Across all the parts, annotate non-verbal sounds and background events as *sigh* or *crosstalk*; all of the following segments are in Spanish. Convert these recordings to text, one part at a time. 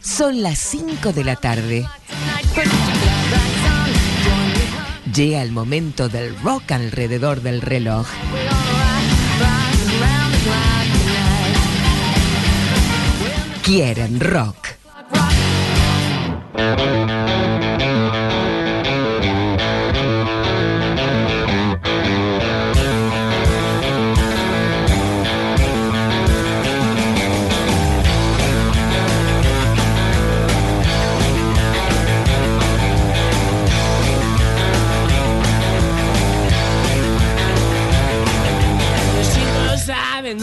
Son las 5 de la tarde. Llega el momento del rock alrededor del reloj. Quieren rock.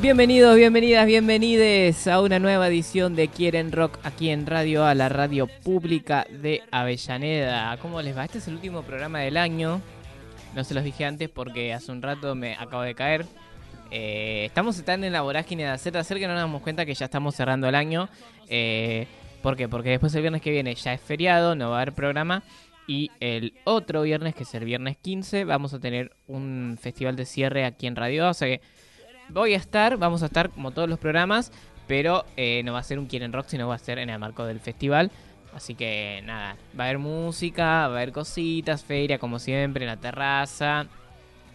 Bienvenidos, bienvenidas, bienvenides a una nueva edición de Quieren Rock aquí en Radio A, la radio pública de Avellaneda. ¿Cómo les va? Este es el último programa del año. No se los dije antes porque hace un rato me acabo de caer. Eh, estamos tan en la vorágine de hacer, de que no nos damos cuenta que ya estamos cerrando el año. Eh, ¿Por qué? Porque después el viernes que viene ya es feriado, no va a haber programa. Y el otro viernes, que es el viernes 15, vamos a tener un festival de cierre aquí en Radio A. O sea que voy a estar, vamos a estar como todos los programas, pero eh, no va a ser un Quieren Rock, sino va a ser en el marco del festival. Así que nada, va a haber música, va a haber cositas, feria como siempre, en la terraza.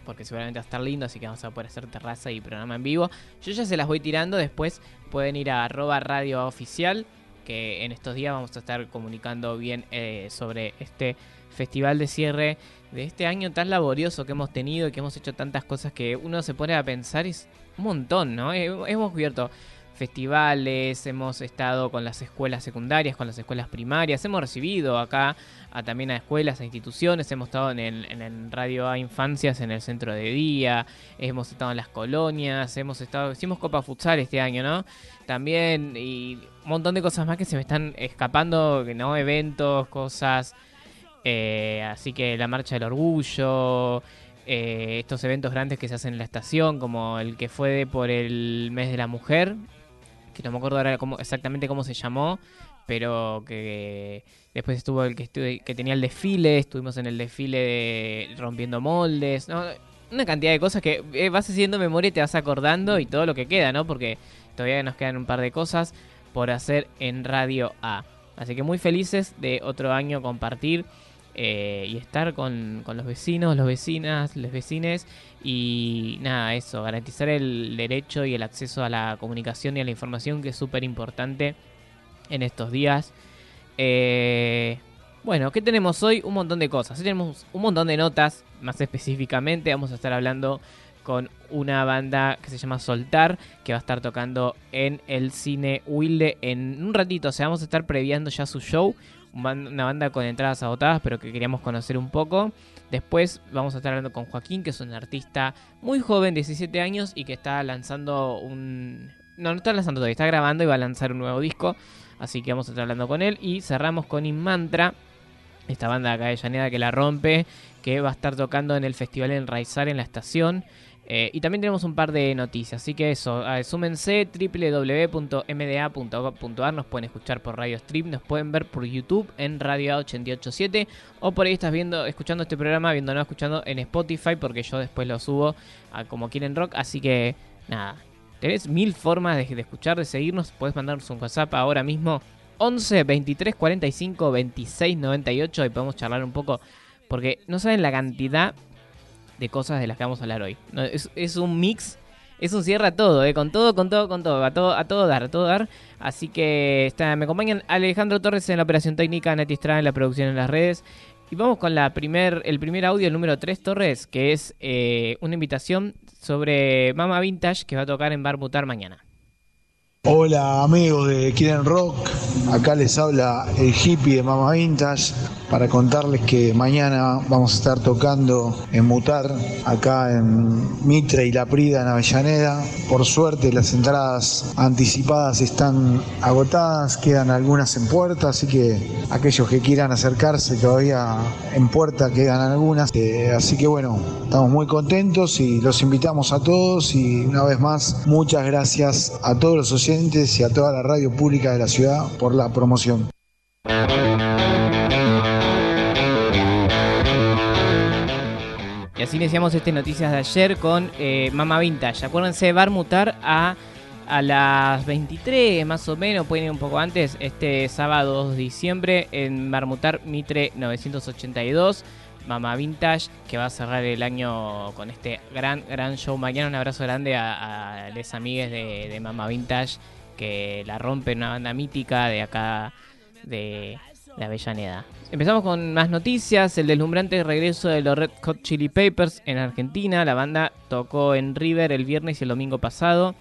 Porque seguramente va a estar lindo, así que vamos a poder hacer terraza y programa en vivo. Yo ya se las voy tirando, después pueden ir a arroba radio oficial, que en estos días vamos a estar comunicando bien eh, sobre este festival de cierre de este año tan laborioso que hemos tenido y que hemos hecho tantas cosas que uno se pone a pensar es un montón, ¿no? Hemos cubierto festivales, hemos estado con las escuelas secundarias, con las escuelas primarias, hemos recibido acá a, también a escuelas, a instituciones, hemos estado en el, en el Radio A Infancias en el centro de día, hemos estado en las colonias, hemos estado, hicimos Copa Futsal este año, ¿no? También y un montón de cosas más que se me están escapando, ¿no? Eventos, cosas... Eh, así que la marcha del orgullo, eh, estos eventos grandes que se hacen en la estación, como el que fue de por el mes de la mujer, que no me acuerdo ahora cómo, exactamente cómo se llamó, pero que después estuvo el que, tenía el desfile, estuvimos en el desfile de rompiendo moldes, ¿no? una cantidad de cosas que eh, vas haciendo memoria y te vas acordando y todo lo que queda, ¿no? Porque todavía nos quedan un par de cosas por hacer en Radio A. Así que muy felices de otro año compartir eh, y estar con, con los vecinos, los vecinas, los vecines y nada, eso, garantizar el derecho y el acceso a la comunicación y a la información que es súper importante en estos días. Eh, bueno, ¿qué tenemos hoy? Un montón de cosas. Hoy tenemos un montón de notas, más específicamente vamos a estar hablando con una banda que se llama Soltar, que va a estar tocando en el cine Wilde en un ratito. O sea, vamos a estar previando ya su show. Una banda con entradas agotadas, pero que queríamos conocer un poco. Después vamos a estar hablando con Joaquín, que es un artista muy joven, 17 años, y que está lanzando un... No, no está lanzando todavía, está grabando y va a lanzar un nuevo disco. Así que vamos a estar hablando con él. Y cerramos con Inmantra, esta banda acá de Llaneda que la rompe, que va a estar tocando en el festival Enraizar en la estación. Eh, y también tenemos un par de noticias, así que eso, eh, súmense nos pueden escuchar por Radio Stream, nos pueden ver por YouTube en Radio A887 o por ahí estás viendo, escuchando este programa, viendo no escuchando en Spotify porque yo después lo subo a como quieren rock, así que nada, tenés mil formas de, de escuchar, de seguirnos, puedes mandarnos un WhatsApp ahora mismo 11 23 45 26 98 y podemos charlar un poco porque no saben la cantidad de cosas de las que vamos a hablar hoy. Es, un mix, es un cierre a todo, eh, con todo, con todo, con todo, a todo, a todo dar, a todo dar. Así que me acompañan Alejandro Torres en la operación técnica, Nati Estrada en la producción en las redes. Y vamos con la primer, el primer audio, el número 3, Torres, que es eh, una invitación sobre Mama Vintage que va a tocar en Bar Mutar mañana. Hola amigos de Quieren Rock, acá les habla el hippie de Mama Vintage para contarles que mañana vamos a estar tocando en Mutar, acá en Mitre y La Prida, en Avellaneda. Por suerte las entradas anticipadas están agotadas, quedan algunas en puerta, así que aquellos que quieran acercarse todavía en puerta quedan algunas. Eh, así que bueno, estamos muy contentos y los invitamos a todos y una vez más muchas gracias a todos los y a toda la radio pública de la ciudad por la promoción. Y así iniciamos este Noticias de ayer con eh, Mama Vintage. Acuérdense, va a, a las 23 más o menos, pueden ir un poco antes, este sábado 2 de diciembre en Marmutar Mitre 982. Mama Vintage, que va a cerrar el año con este gran, gran show. Mañana un abrazo grande a, a les amigues de, de Mama Vintage, que la rompen, una banda mítica de acá de, de Avellaneda. Empezamos con más noticias. El deslumbrante regreso de los Red Hot Chili Peppers en Argentina. La banda tocó en River el viernes y el domingo pasado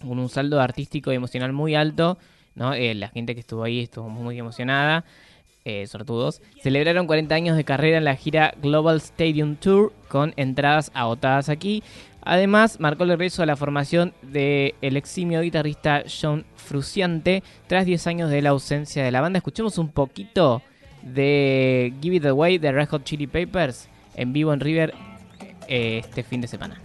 con un saldo artístico y emocional muy alto. ¿no? Eh, la gente que estuvo ahí estuvo muy emocionada. Eh, sortudos. Celebraron 40 años de carrera en la gira Global Stadium Tour con entradas agotadas aquí. Además, marcó el regreso a la formación del el eximio guitarrista John Fruciante tras 10 años de la ausencia de la banda. Escuchemos un poquito de Give It Away de Red Hot Chili Peppers en vivo en River eh, este fin de semana.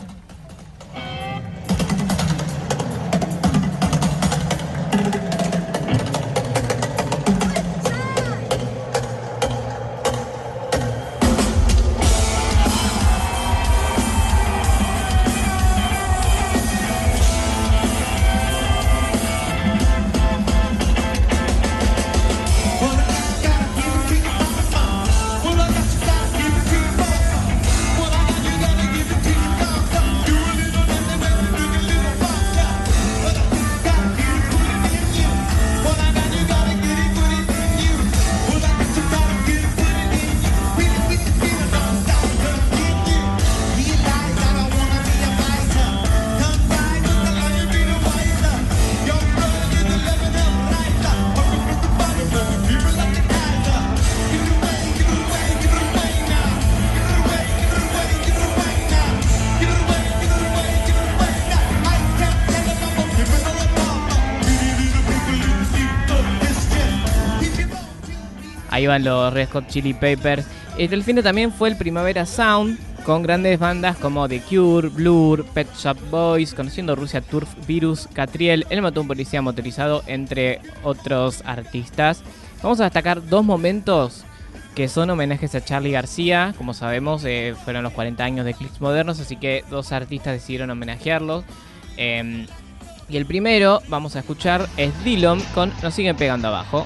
Los Red Hot Chili Peppers. El fin de también fue el Primavera Sound con grandes bandas como The Cure, Blur, Pet Shop Boys, Conociendo Rusia, Turf, Virus, Catriel, El Mató un Policía Motorizado, entre otros artistas. Vamos a destacar dos momentos que son homenajes a Charlie García. Como sabemos, eh, fueron los 40 años de Clicks Modernos, así que dos artistas decidieron homenajearlos. Eh, y el primero, vamos a escuchar, es Dillon con Nos siguen pegando abajo.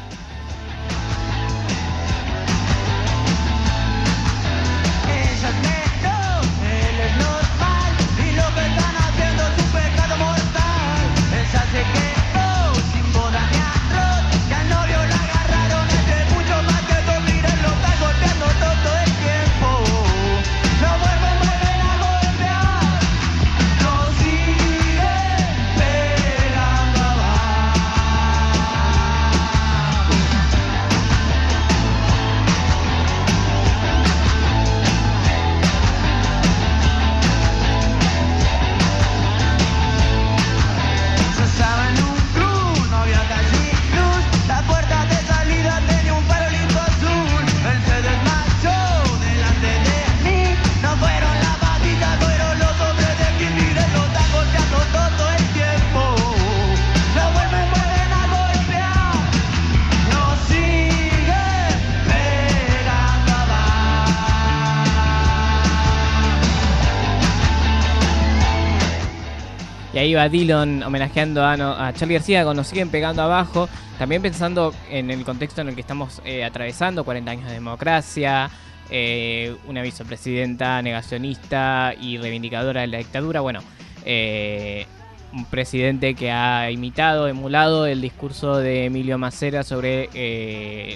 Va Dillon homenajeando a, no, Charlie García Nos siguen pegando abajo. También pensando en el contexto en el que estamos eh, atravesando, 40 años de democracia, eh, una vicepresidenta negacionista y reivindicadora de la dictadura. Bueno, eh, un presidente que ha imitado, emulado el discurso de Emilio Macera sobre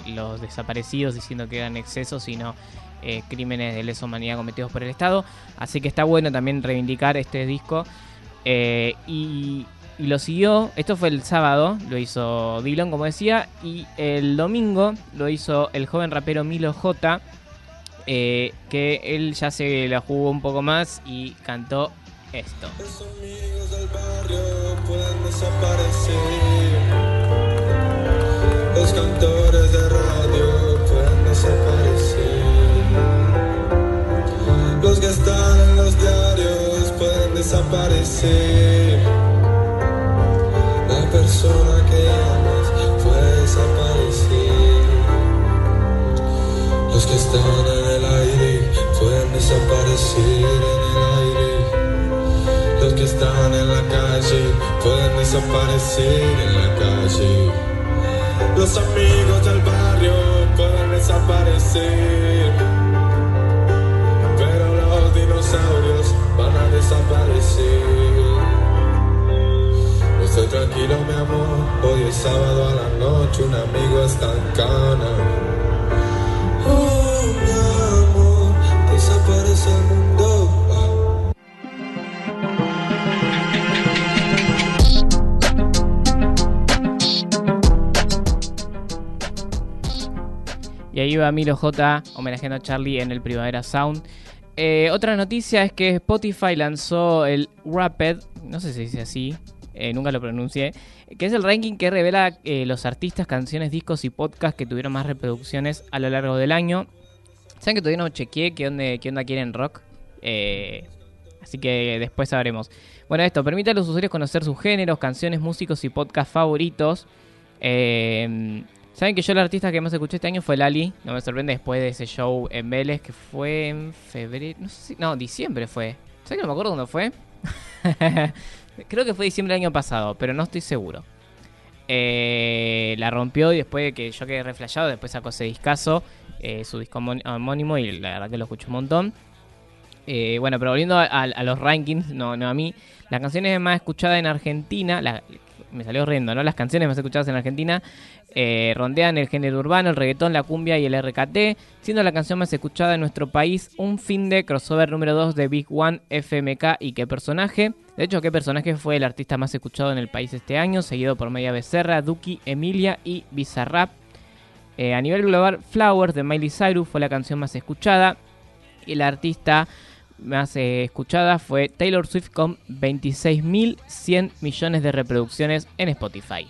los desaparecidos, diciendo que eran excesos y no crímenes de lesa humanidad cometidos por el Estado. Así que está bueno también reivindicar este disco. Eh, y y lo siguió, esto fue el sábado, lo hizo Dylan como decía, y el domingo lo hizo el joven rapero Milo J, eh, que él ya se la jugó un poco más y cantó esto. Los amigos del barrio pueden desaparecer. Los cantores de radio pueden desaparecer. Los que están en los diarios desaparecer. La persona que amas puede desaparecer. Los que están en el aire pueden desaparecer en el aire. Los que están en la calle pueden desaparecer en la calle. Los amigos del barrio pueden desaparecer. Desaparecer. Estoy tranquilo, mi amor. Hoy es sábado a la noche, un amigo está en cana. Oh, mi amor, desaparece el mundo. Y ahí va Milo J homenajeando a Charlie en el Primavera Sound. Eh, otra noticia es que Spotify lanzó el Rapid, no sé si dice así, eh, nunca lo pronuncié, que es el ranking que revela eh, los artistas, canciones, discos y podcasts que tuvieron más reproducciones a lo largo del año. Saben que todavía no chequeé qué onda, qué onda quieren rock. Eh, así que después sabremos. Bueno, esto permite a los usuarios conocer sus géneros, canciones, músicos y podcasts favoritos. Eh, Saben que yo el artista que más escuché este año fue Lali. No me sorprende después de ese show en Vélez que fue en febrero. No sé si. No, diciembre fue. ¿Saben que no me acuerdo dónde fue? *laughs* Creo que fue diciembre del año pasado, pero no estoy seguro. Eh, la rompió y después de que yo quedé reflejado, después sacó ese discazo, eh, su disco homón- homónimo, y la verdad que lo escucho un montón. Eh, bueno, pero volviendo a, los rankings, no, no a mí, las canciones más escuchadas en Argentina, me salió horrendo, ¿no? Las canciones más escuchadas en Argentina eh, rondean el género urbano, el reggaetón, la cumbia y el RKT, siendo la canción más escuchada en nuestro país un fin de crossover número 2 de Big One, FMK y qué personaje. De hecho, qué personaje fue el artista más escuchado en el país este año, seguido por Media Becerra, Duki, Emilia y Bizarrap. Eh, a nivel global, Flowers de Miley Cyrus fue la canción más escuchada y la artista más eh, escuchada fue Taylor Swift con 26.100 millones de reproducciones en Spotify.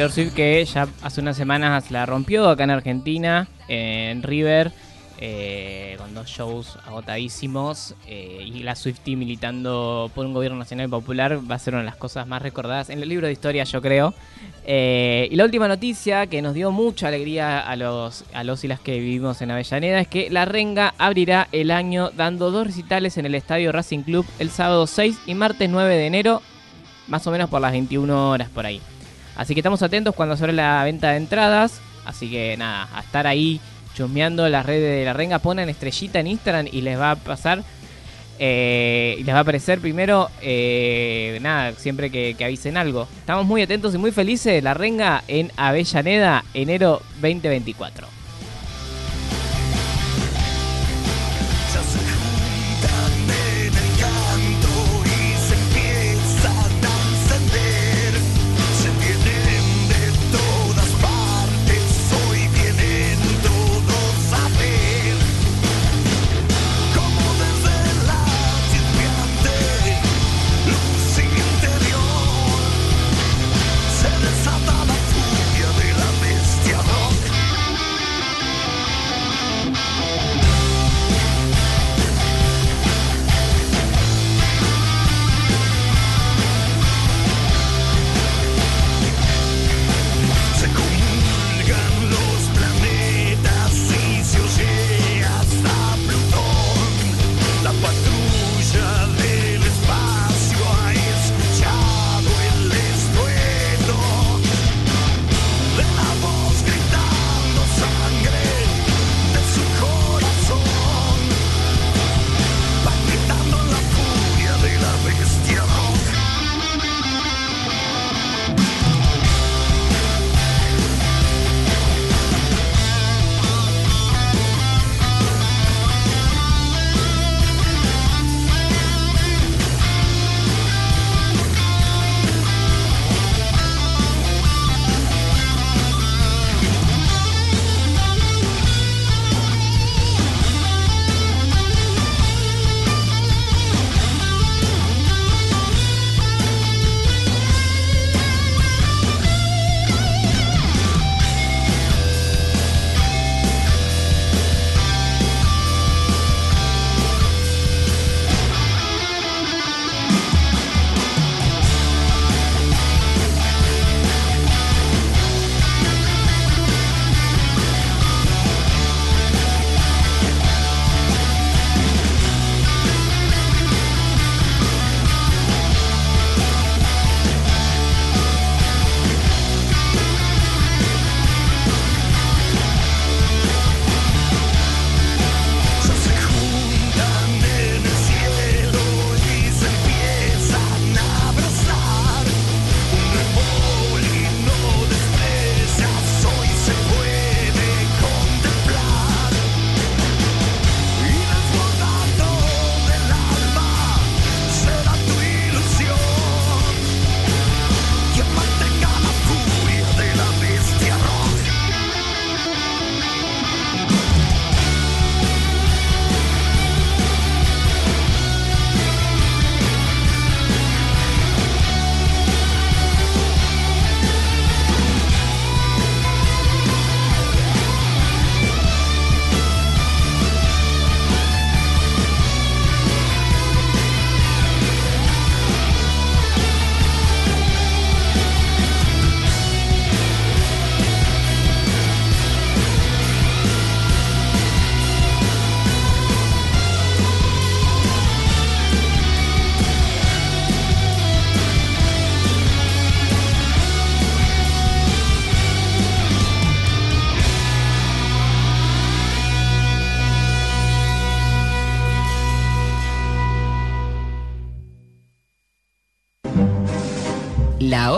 Taylor Swift que ya hace unas semanas la rompió acá en Argentina, en River, eh, con dos shows agotadísimos. eh, y la Swiftie militando por un gobierno nacional popular va a ser una de las cosas más recordadas en el libro de historia, yo creo. Eh, y la última noticia que nos dio mucha alegría a los, a los y las que vivimos en Avellaneda es que La Renga abrirá el año dando dos recitales en el Estadio Racing Club el sábado 6 y martes 9 de enero, más o menos por las 21 horas por ahí. Así que estamos atentos cuando se abre la venta de entradas. Así que nada, a estar ahí chusmeando las redes de la renga. Ponen estrellita en Instagram y les va a pasar. eh, y les va a aparecer primero, eh, nada, siempre que, avisen algo. Estamos muy atentos y muy felices la renga en Avellaneda, enero 2024.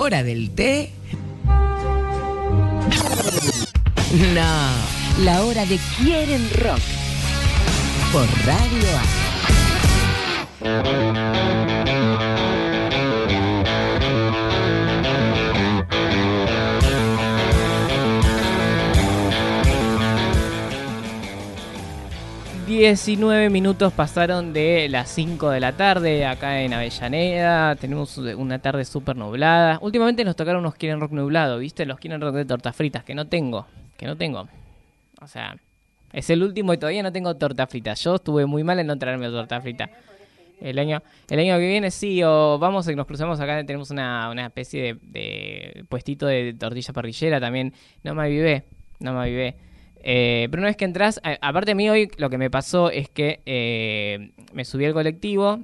Hora del té? No, la hora de Quieren Rock. Por Radio A. ...19 minutos pasaron de las 5 de la tarde acá en Avellaneda. Tenemos una tarde súper nublada. Últimamente nos tocaron unos Quieren Rock nublado, ¿viste? Los Quieren Rock de tortas fritas, que no tengo. Que no tengo. O sea, es el último y todavía no tengo torta frita. Yo estuve muy mal en no traerme torta frita. El año, el año que viene sí, o vamos nos cruzamos acá, tenemos una, una especie de, de puestito de tortilla parrillera también. No me avivé, no me avivé. Eh, pero una vez que entras, aparte a mí hoy lo que me pasó es que eh, me subí al colectivo,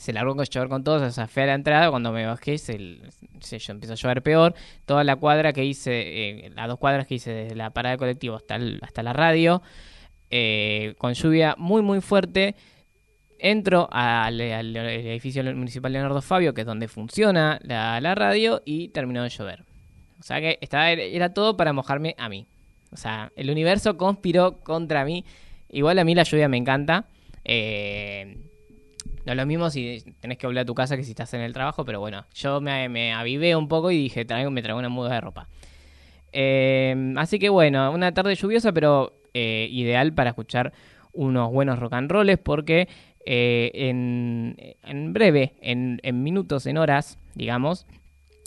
se largó con llover con todos, o sea, fui a la entrada, cuando me bajé se, se empezó a llover peor, toda la cuadra que hice, eh, las dos cuadras que hice desde la parada del colectivo hasta, la radio, eh, con lluvia muy muy fuerte, entro al, edificio municipal Leonardo Fabio, que es donde funciona la, radio, y terminó de llover. O sea que era todo para mojarme a mí. O sea, el universo conspiró contra mí. Igual a mí la lluvia me encanta. Eh, no es lo mismo si tenés que volver a tu casa que si estás en el trabajo, pero bueno, yo me, me avivé un poco y dije, traigo, me traigo una muda de ropa. Eh, así que bueno, una tarde lluviosa, pero eh, ideal para escuchar unos buenos rock and rolls porque eh, en, en breve, en, en minutos, en horas, digamos,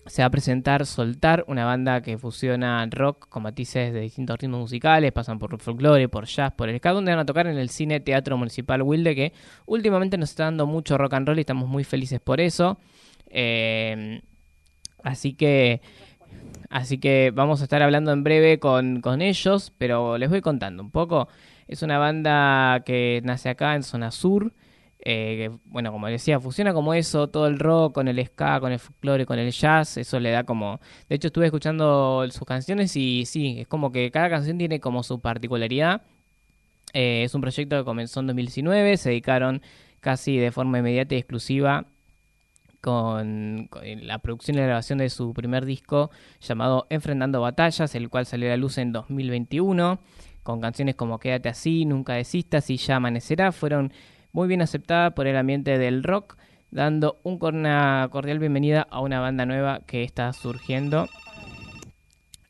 se va a presentar Soltar, una banda que fusiona rock con matices de distintos ritmos musicales, pasan por folclore, por jazz, por el ska, donde van a tocar en el Cine Teatro Municipal Wilde, que últimamente nos está dando mucho rock and roll y estamos muy felices por eso. Eh, así que Así que vamos a estar hablando en breve con, con ellos, pero les voy contando un poco. Es una banda que nace acá en zona sur. Eh, bueno, como decía, funciona como eso, todo el rock con el ska, con el folclore, con el jazz, eso le da como... De hecho estuve escuchando sus canciones y sí, es como que cada canción tiene como su particularidad. Eh, es un proyecto que comenzó en 2019, se dedicaron casi de forma inmediata y exclusiva con, con la producción y la grabación de su primer disco llamado Enfrentando Batallas, el cual salió a la luz en 2021, con canciones como Quédate así, Nunca desistas y Ya amanecerá, fueron muy bien aceptadas por el ambiente del rock, dando un- una cordial bienvenida a una banda nueva que está surgiendo.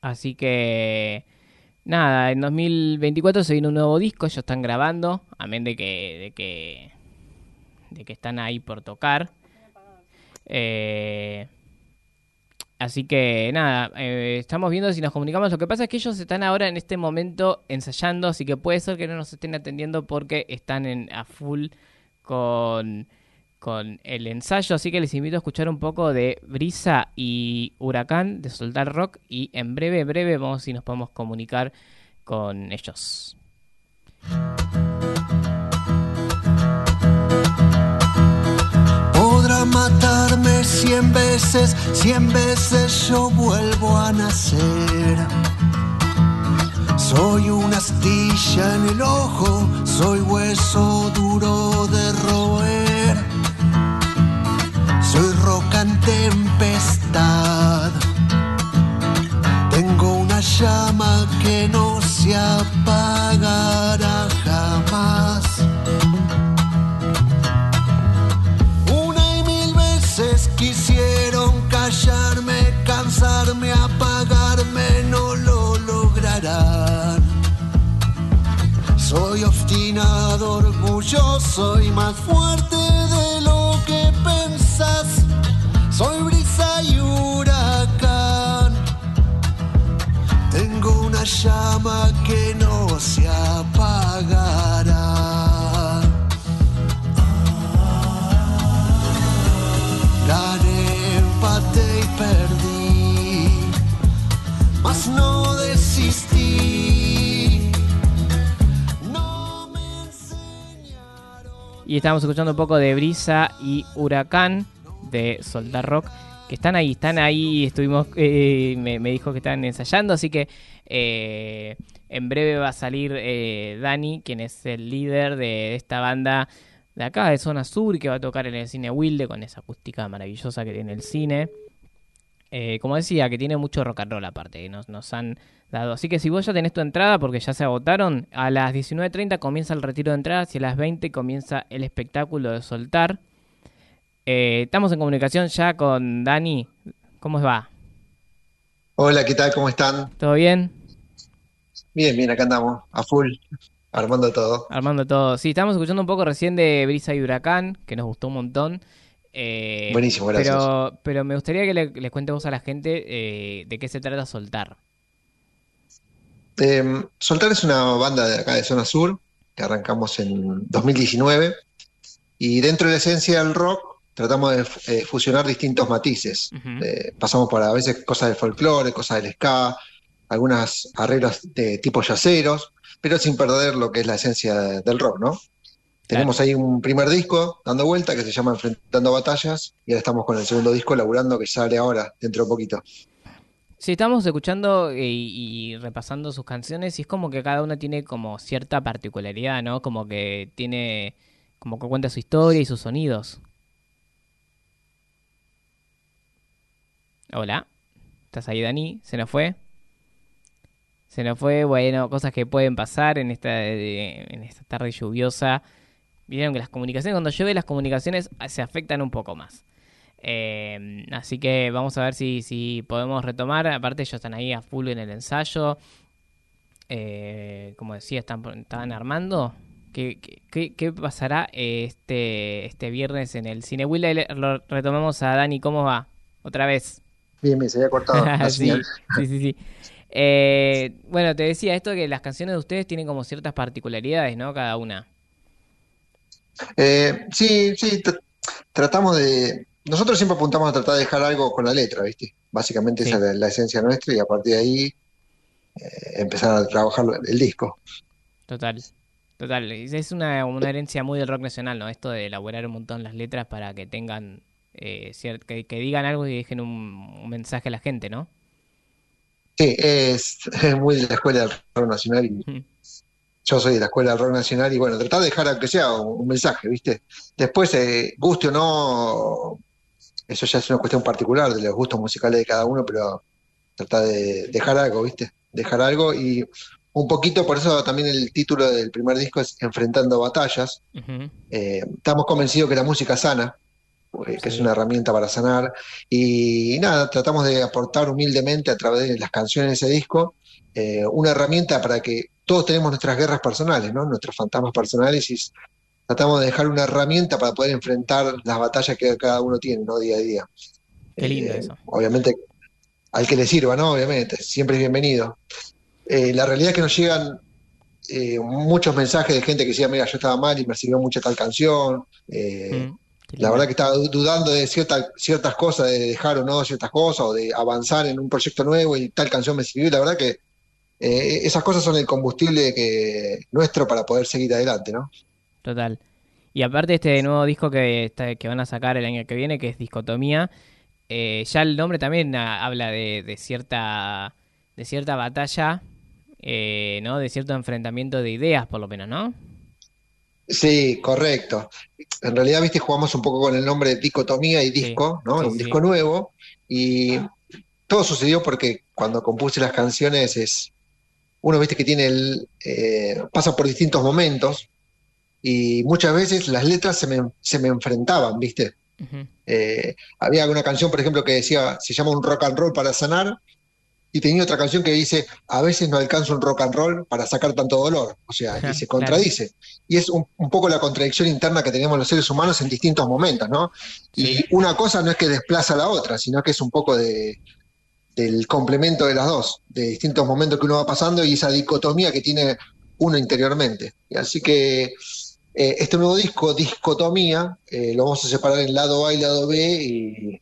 Así que nada, en 2024 se viene un nuevo disco, ellos están grabando, amén de que, de que, de que están ahí por tocar. Eh, así que nada, eh, estamos viendo si nos comunicamos. Lo que pasa es que ellos están ahora en este momento ensayando, así que puede ser que no nos estén atendiendo porque están en, a full con, con el ensayo. Así que les invito a escuchar un poco de Brisa y Huracán de Soltar Rock. Y en breve, breve, vamos si nos podemos comunicar con ellos. Cien veces, cien veces yo vuelvo a nacer. Soy una astilla en el ojo, soy hueso duro de roer. Soy roca en tempestad. Tengo una llama que no se apagará Soy obstinado, orgulloso y más fuerte de lo que pensás. Soy brisa y huracán. Tengo una llama que no se apagará. Gané, empaté y perdí, mas no desistí. Y estamos escuchando un poco de Brisa y Huracán de Soldar Rock. Que están ahí, están ahí. Estuvimos. eh, me, me dijo que están ensayando. Así que eh, en breve va a salir eh, Dani, quien es el líder de esta banda de acá, de Zona Sur, que va a tocar en el cine Wilde con esa acústica maravillosa que tiene el cine. Eh, como decía, que tiene mucho rock and roll aparte, nos, nos han dado. Así que si vos ya tenés tu entrada, porque ya se agotaron, a las 19.30 comienza el retiro de entradas y a las 20 comienza el espectáculo de soltar. Eh, estamos en comunicación ya con Dani. ¿Cómo va? Hola, ¿qué tal? ¿Cómo están? ¿Todo bien? Bien, bien, acá andamos, a full, armando todo. Armando todo. Sí, estamos escuchando un poco recién de Brisa y Huracán, que nos gustó un montón. Eh, Buenísimo, gracias. Pero, pero me gustaría que le, les cuente vos a la gente eh, de qué se trata Soltar. Eh, Soltar es una banda de acá de Zona Sur, que arrancamos en 2019, y dentro de la esencia del rock tratamos de eh, fusionar distintos matices. Eh, pasamos por a veces cosas del folclore, cosas del ska, algunas arreglos de tipo yaceros, pero sin perder lo que es la esencia de- del rock, ¿no? Tenemos ahí un primer disco dando vuelta que se llama Enfrentando Batallas y ahora estamos con el segundo disco laburando que sale ahora, dentro de poquito. Sí, estamos escuchando eh, y, y repasando sus canciones y es como que cada una tiene como cierta particularidad, ¿no? Como que tiene, como que cuenta su historia y sus sonidos. Hola, ¿estás ahí, Dani? ¿Se nos fue? Se nos fue, bueno, cosas que pueden pasar en esta, eh, en esta tarde lluviosa. Vieron que las comunicaciones, cuando llueve, las comunicaciones ah, se afectan un poco más. Eh, así que vamos a ver si, si podemos retomar. Aparte, ellos están ahí a full en el ensayo. Eh, como decía, están, estaban armando. ¿Qué, qué- qué, pasará este, este viernes en el cine? Will, lo retomamos a Dani. ¿Cómo va? Otra vez. Bien, bien, se había cortado *laughs* la sí, sí, sí, sí. Eh, bueno, te decía esto que las canciones de ustedes tienen como ciertas particularidades, ¿no? Cada una. Eh, sí, sí, tr- tratamos de... Nosotros siempre apuntamos a tratar de dejar algo con la letra, ¿viste? Básicamente Sí. esa es la, la esencia nuestra y a partir de ahí eh, empezar a trabajar el disco. Total, total. Es una, una herencia muy del rock nacional, ¿no? Esto de elaborar un montón las letras para que tengan, eh, que, que digan algo y dejen un, un mensaje a la gente, ¿no? Sí, es, es muy de la escuela del rock nacional y yo soy de la escuela del rock nacional y bueno, tratar de dejar aunque sea un, un mensaje, ¿viste? Después, eh, guste o no, eso ya es una cuestión particular de los gustos musicales de cada uno, pero tratar de dejar algo, ¿viste? Dejar algo y un poquito, por eso también el título del primer disco es Enfrentando Batallas. Eh, estamos convencidos que la música sana, eh, que es una herramienta para sanar. Y, nada, tratamos de aportar humildemente a través de las canciones de ese disco eh, una herramienta para que todos tenemos nuestras guerras personales, ¿no? Nuestros fantasmas personales y tratamos de dejar una herramienta para poder enfrentar las batallas que cada uno tiene, ¿no? Día a día. Qué lindo Eh, eso. Obviamente, al que le sirva, ¿no? Obviamente, siempre es bienvenido. Eh, la realidad es que nos llegan eh, muchos mensajes de gente que decía, mira, yo estaba mal y me sirvió mucho tal canción. Mm, la verdad que estaba du- dudando de cierta- ciertas cosas, de dejar o no ciertas cosas, o de avanzar en un proyecto nuevo y tal canción me sirvió. Y La verdad que esas cosas son el combustible que, nuestro para poder seguir adelante, ¿no? Total. Y aparte este nuevo disco que, está- que van a sacar el año que viene, que es Discotomía, eh, ya el nombre también habla de, de cierta de cierta batalla, eh, ¿no? De cierto enfrentamiento de ideas, por lo menos, ¿no? Sí, correcto. En realidad, viste, jugamos un poco con el nombre de dicotomía y disco, ¿no? sí, un sí. disco nuevo. Y todo sucedió porque cuando compuse las canciones es. Uno, viste, que tiene el. eh, pasa por distintos momentos. Y muchas veces las letras se me, se me enfrentaban, ¿viste? Eh, había una canción, por ejemplo, que decía, se llama Un rock and roll para sanar, y tenía otra canción que dice, a veces no alcanza un rock and roll para sacar tanto dolor. O sea, y se Claro. contradice. Y es un, un poco la contradicción interna que tenemos los seres humanos en distintos momentos, ¿no? Y Sí. una cosa no es que desplaza a la otra, sino que es un poco de, del complemento de las dos, de distintos momentos que uno va pasando y esa dicotomía que tiene uno interiormente. Y así que eh, este nuevo disco, Discotomía, eh, lo vamos a separar en lado A y lado B y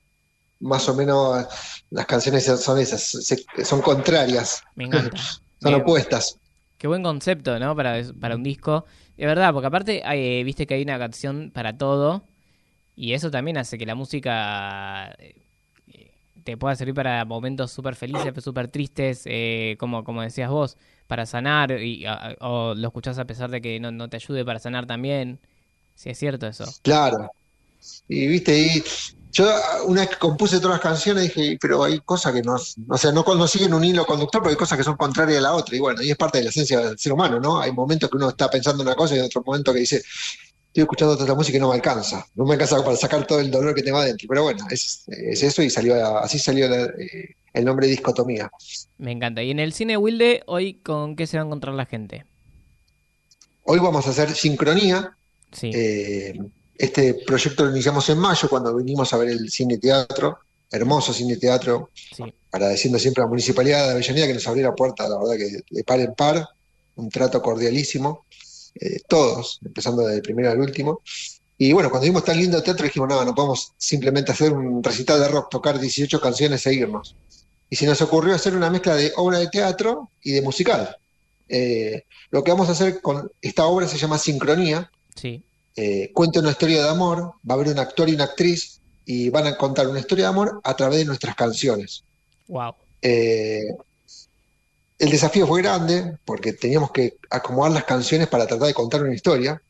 más o menos las canciones son esas, se- son contrarias, Me encanta. *laughs* son opuestas. Qué buen concepto, ¿no? Para, para un disco. De verdad, porque aparte, hay, eh, viste que hay una canción para todo. Y eso también hace que la música te pueda servir para momentos súper felices, súper tristes, eh, como, como decías vos, para sanar. Y, o lo escuchás a pesar de que no, no te ayude para sanar también. Sí, es cierto eso. Claro. Y viste, y yo una vez que compuse todas las canciones dije, pero hay cosas que no, o sea, no, no siguen un hilo conductor, pero hay cosas que son contrarias a la otra. Y bueno, y es parte de la esencia del ser humano, ¿no? Hay momentos que uno está pensando una cosa y hay otro momento que dice, estoy escuchando toda esta música y no me alcanza. No me alcanza para sacar todo el dolor que tengo adentro. Pero bueno, es, es eso y salió así salió la- eh, el nombre de discotomía. Me encanta. Y en el cine Wilde, hoy, ¿con qué se va a encontrar la gente? Hoy vamos a hacer sincronía. Sí. Eh, este proyecto lo iniciamos en mayo cuando vinimos a ver el cine teatro, hermoso cine teatro, Sí. agradeciendo siempre a la Municipalidad de Avellaneda que nos abrió la puerta, la verdad que de par en par, un trato cordialísimo, eh, todos, empezando desde el primero al último. Y bueno, cuando vimos tan lindo teatro dijimos, no, no podemos simplemente hacer un recital de rock, tocar 18 canciones e irnos. Y se nos ocurrió hacer una mezcla de obra de teatro y de musical. Eh, lo que vamos a hacer con esta obra se llama Sincronía, Sí. eh, cuenta una historia de amor, va a haber un actor y una actriz y van a contar una historia de amor a través de nuestras canciones. Wow. Eh, el desafío fue grande porque teníamos que acomodar las canciones para tratar de contar una historia.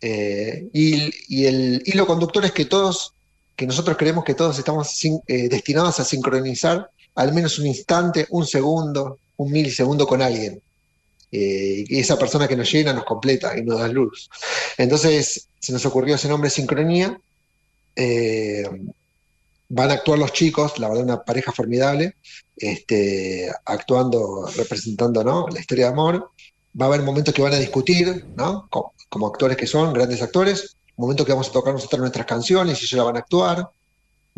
Eh, y, y el hilo conductor es que todos, que nosotros creemos que todos estamos sin- eh, destinados a sincronizar al menos un instante, un segundo, un milisegundo con alguien. Eh, y esa persona que nos llena nos completa y nos da luz. Entonces se nos ocurrió ese nombre Sincronía. Eh, van a actuar los chicos, la verdad, una pareja formidable, este, actuando, representando, ¿no? la historia de amor. Va a haber momentos que van a discutir, ¿no? Como, como actores que son, grandes actores, momentos que vamos a tocar nosotros nuestras canciones y ellos la van a actuar.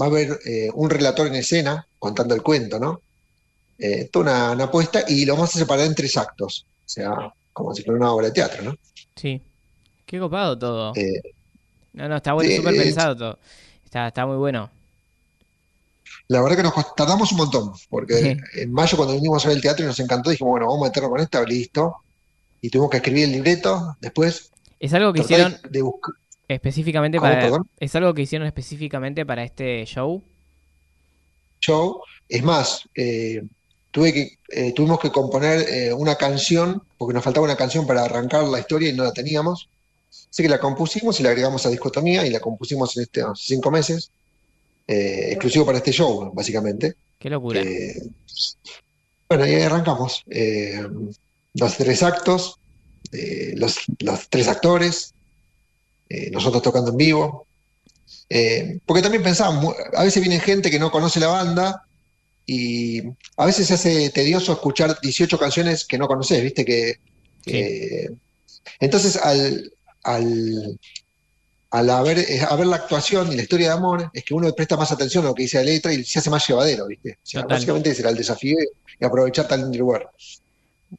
Va a haber eh, un relator en escena contando el cuento, ¿no? Eh, toda una, una apuesta y lo vamos a separar en tres actos, o sea, como si fuera una obra de teatro, ¿no? Sí. Qué copado todo. Eh, No, no, está bueno, sí, súper eh, pensado todo. Está, está muy bueno. La verdad que nos tardamos un montón, porque Sí. en mayo cuando vinimos a ver el teatro y nos encantó, dijimos, bueno, vamos a meterlo con esta, listo. Y tuvimos que escribir el libreto, después Es algo que hicieron de, de buscar... específicamente ¿Cómo, para. perdón? Es algo que hicieron específicamente para este show. show. Es más, eh, tuve que, eh, tuvimos que componer eh, una canción, porque nos faltaba una canción para arrancar la historia y no la teníamos. Así que la compusimos y la agregamos a Discotomía y la compusimos en estos cinco meses, eh, exclusivo para este show, básicamente. Qué locura. Eh, bueno, y ahí arrancamos. Eh, los tres actos, los, los tres actores, nosotros tocando en vivo. Porque también pensamos, a veces viene gente que no conoce la banda y a veces se hace tedioso escuchar 18 canciones que no conoces, ¿viste? Que, que- entonces, al, al, al haber, haber la actuación y la historia de amor, es que uno presta más atención a lo que dice la letra y se hace más llevadero, ¿viste? O sea, básicamente ese era el desafío y aprovechar lindo lugar.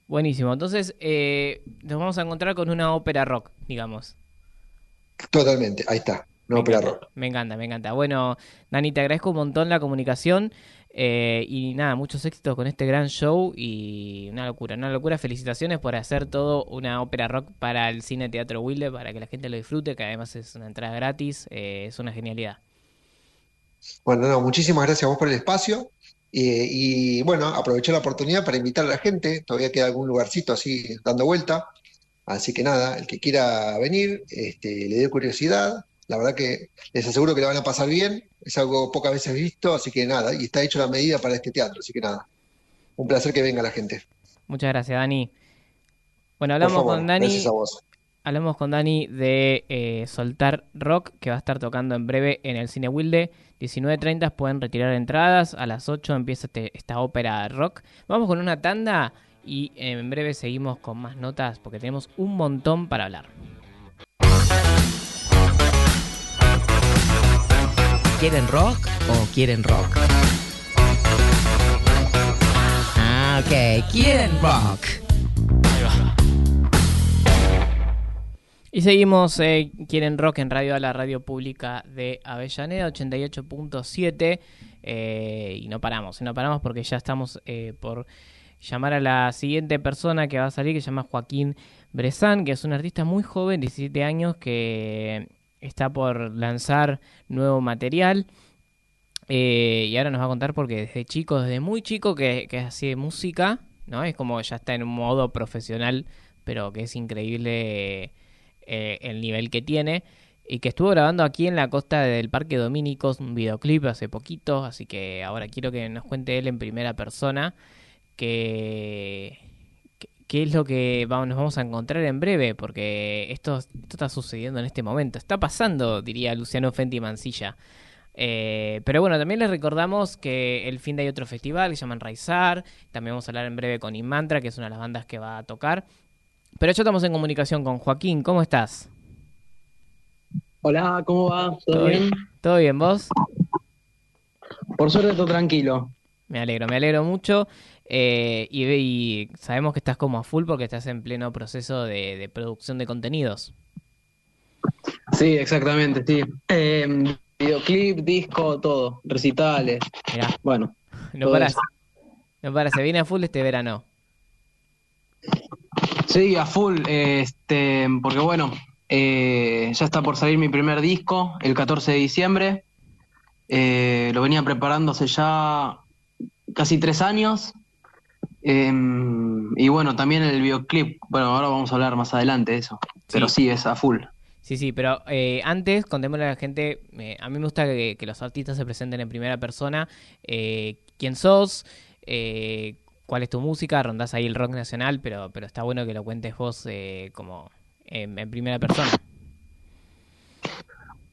Buenísimo. Entonces, eh, nos vamos a encontrar con una ópera rock, digamos. Totalmente, ahí está, no Me ópera encanta, rock. Me encanta, me encanta. Bueno, Dani, te agradezco un montón la comunicación eh, y nada, muchos éxitos con este gran show y una locura, una locura. Felicitaciones por hacer todo una ópera rock para el Cine Teatro Wilde, para que la gente lo disfrute, que además es una entrada gratis, eh, es una genialidad. Bueno, no, muchísimas gracias a vos por el espacio. Y, y, bueno, aprovechar la oportunidad para invitar a la gente. Todavía queda algún lugarcito así dando vuelta. Así que nada, el que quiera venir, este, le dé curiosidad. La verdad que les aseguro que la van a pasar bien. Es algo pocas veces visto, así que nada. Y está hecho la medida para este teatro. Así que nada, un placer que venga la gente. Muchas gracias, Dani. Bueno, hablamos favor, con Dani. gracias a vos. Hablamos con Dani de eh, Soltar Rock, que va a estar tocando en breve en el Cine Wilde. 19.30 pueden retirar entradas. A las 8 empieza este- esta ópera rock. Vamos con una tanda y eh, en breve seguimos con más notas porque tenemos un montón para hablar. ¿Quieren rock o quieren rock? Ah, ok. ¿Quieren rock? Y seguimos, eh, quieren rock en radio a la radio pública de Avellaneda 88.7 eh, y no paramos, no paramos porque ya estamos eh, por llamar a la siguiente persona que va a salir que se llama Joaquín Bresan, que es un artista muy joven, 17 años, que está por lanzar nuevo material. Eh, y ahora nos va a contar porque desde chico, desde muy chico que, que hace música, ¿no? Es como ya está en un modo profesional, pero que es increíble eh, el nivel que tiene. y que estuvo grabando aquí en la costa del Parque Dominicos un videoclip hace poquito, así que ahora quiero que nos cuente él en primera persona que qué- es lo que vamos, nos vamos a encontrar en breve, porque esto, esto está sucediendo en este momento, está pasando, diría Luciano Fenti Mancilla. Eh, pero bueno, también les recordamos que el fin de hay otro festival que se llama Enraizar. También vamos a hablar en breve con Inmantra, que es una de las bandas que va a tocar. Pero ya estamos en comunicación con Joaquín. ¿Cómo estás? Hola, ¿cómo va? ¿Todo, ¿Todo bien? ¿Todo bien vos? Por suerte todo tranquilo. Me alegro, me alegro mucho. Eh, y, y sabemos que estás como a full porque estás en pleno proceso de, de producción de contenidos. Sí, exactamente, sí. Eh, videoclip, disco, todo, recitales. Mirá, Bueno, no paras. eso. No se viene a full este verano. sí, a full, este, porque bueno, eh, ya está por salir mi primer disco el 14 de diciembre. Eh, lo venía preparando hace ya casi tres años. Eh, y bueno, también el videoclip, bueno, ahora vamos a hablar más adelante de eso. Pero sí, es a full. Sí, sí, pero eh, antes contémosle a la gente, eh, a mí me gusta que, que los artistas se presenten en primera persona, eh, quién sos, cuál es tu música, rondás ahí el rock nacional, pero, pero está bueno que lo cuentes vos como en, en primera persona.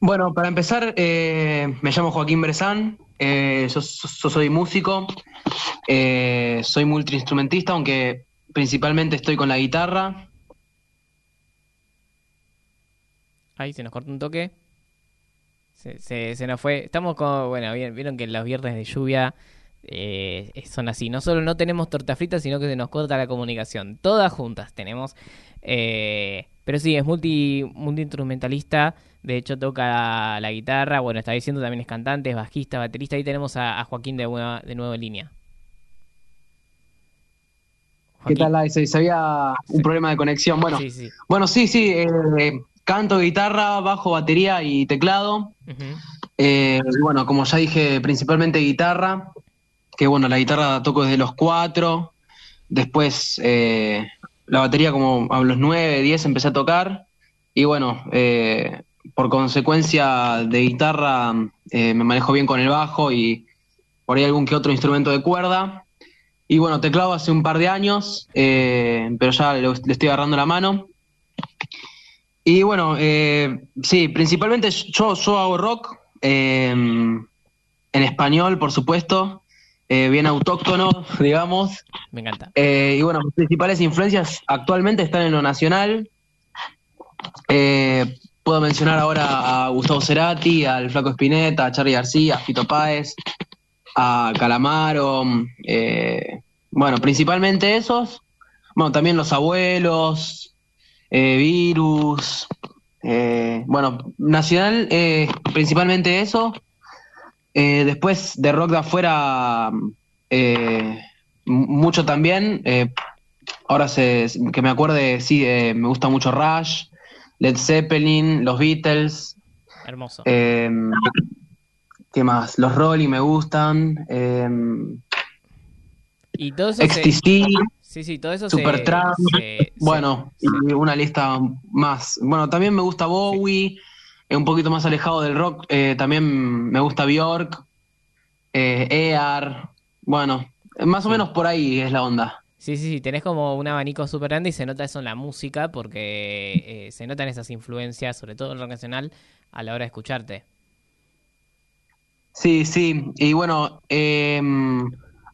Bueno, para empezar, eh, me llamo Joaquín Bresán, eh, yo, soy músico, eh, soy multiinstrumentista, aunque principalmente estoy con la guitarra. Ahí se nos cortó un toque. Se, se, nos fue. Estamos con. Bueno, vieron que los viernes de lluvia eh, son así. No solo no tenemos torta frita, sino que se nos corta la comunicación. Todas juntas tenemos. Eh, pero sí, es multi, multi-instrumentalista. De hecho, toca la guitarra. Bueno, está diciendo también es cantante, es bajista, baterista. Ahí tenemos a, a Joaquín de, nueva- de nuevo en línea. ¿Qué tal? Se había un problema de conexión. Bueno, Sí, sí. bueno, sí, sí, eh, canto, guitarra, bajo, batería y teclado. Eh, bueno, como ya dije, principalmente guitarra, que bueno, la guitarra toco desde los cuatro, después eh, la batería como a los nueve, diez empecé a tocar, y bueno, eh, por consecuencia de guitarra eh, me manejo bien con el bajo y por ahí algún que otro instrumento de cuerda. Y bueno, teclado hace un par de años, eh, pero ya le, le estoy agarrando la mano. Y bueno, eh, sí, principalmente yo, yo hago rock eh, en español, por supuesto, bien autóctono, *laughs* digamos. Me encanta. Y bueno, mis principales influencias actualmente están en lo nacional. Puedo mencionar ahora a Gustavo Cerati, al Flaco Espineta, a Charlie García, a Fito Páez, a Calamaro. eh, bueno, principalmente esos. Bueno, también los abuelos, eh, Virus. eh, bueno, nacional, principalmente eso. Después de rock de afuera, mucho también. ahora se, que me acuerde, sí, me gusta mucho Rush, Led Zeppelin, los Beatles. Hermoso. eh, ¿Qué más? Los Rolling me gustan. eh, Y todo eso se- XTC, Sí, sí, todo eso Supertramp. Bueno, se- y una lista más. Bueno, también me gusta Bowie, eh, un poquito más alejado del rock. eh, también me gusta Bjork, eh, Ear. Bueno, más o menos por ahí es la onda. Sí, sí, sí, tenés como un abanico súper grande y se nota eso en la música porque eh, se notan esas influencias, sobre todo en rock nacional, a la hora de escucharte. Sí, sí. Y bueno, eh,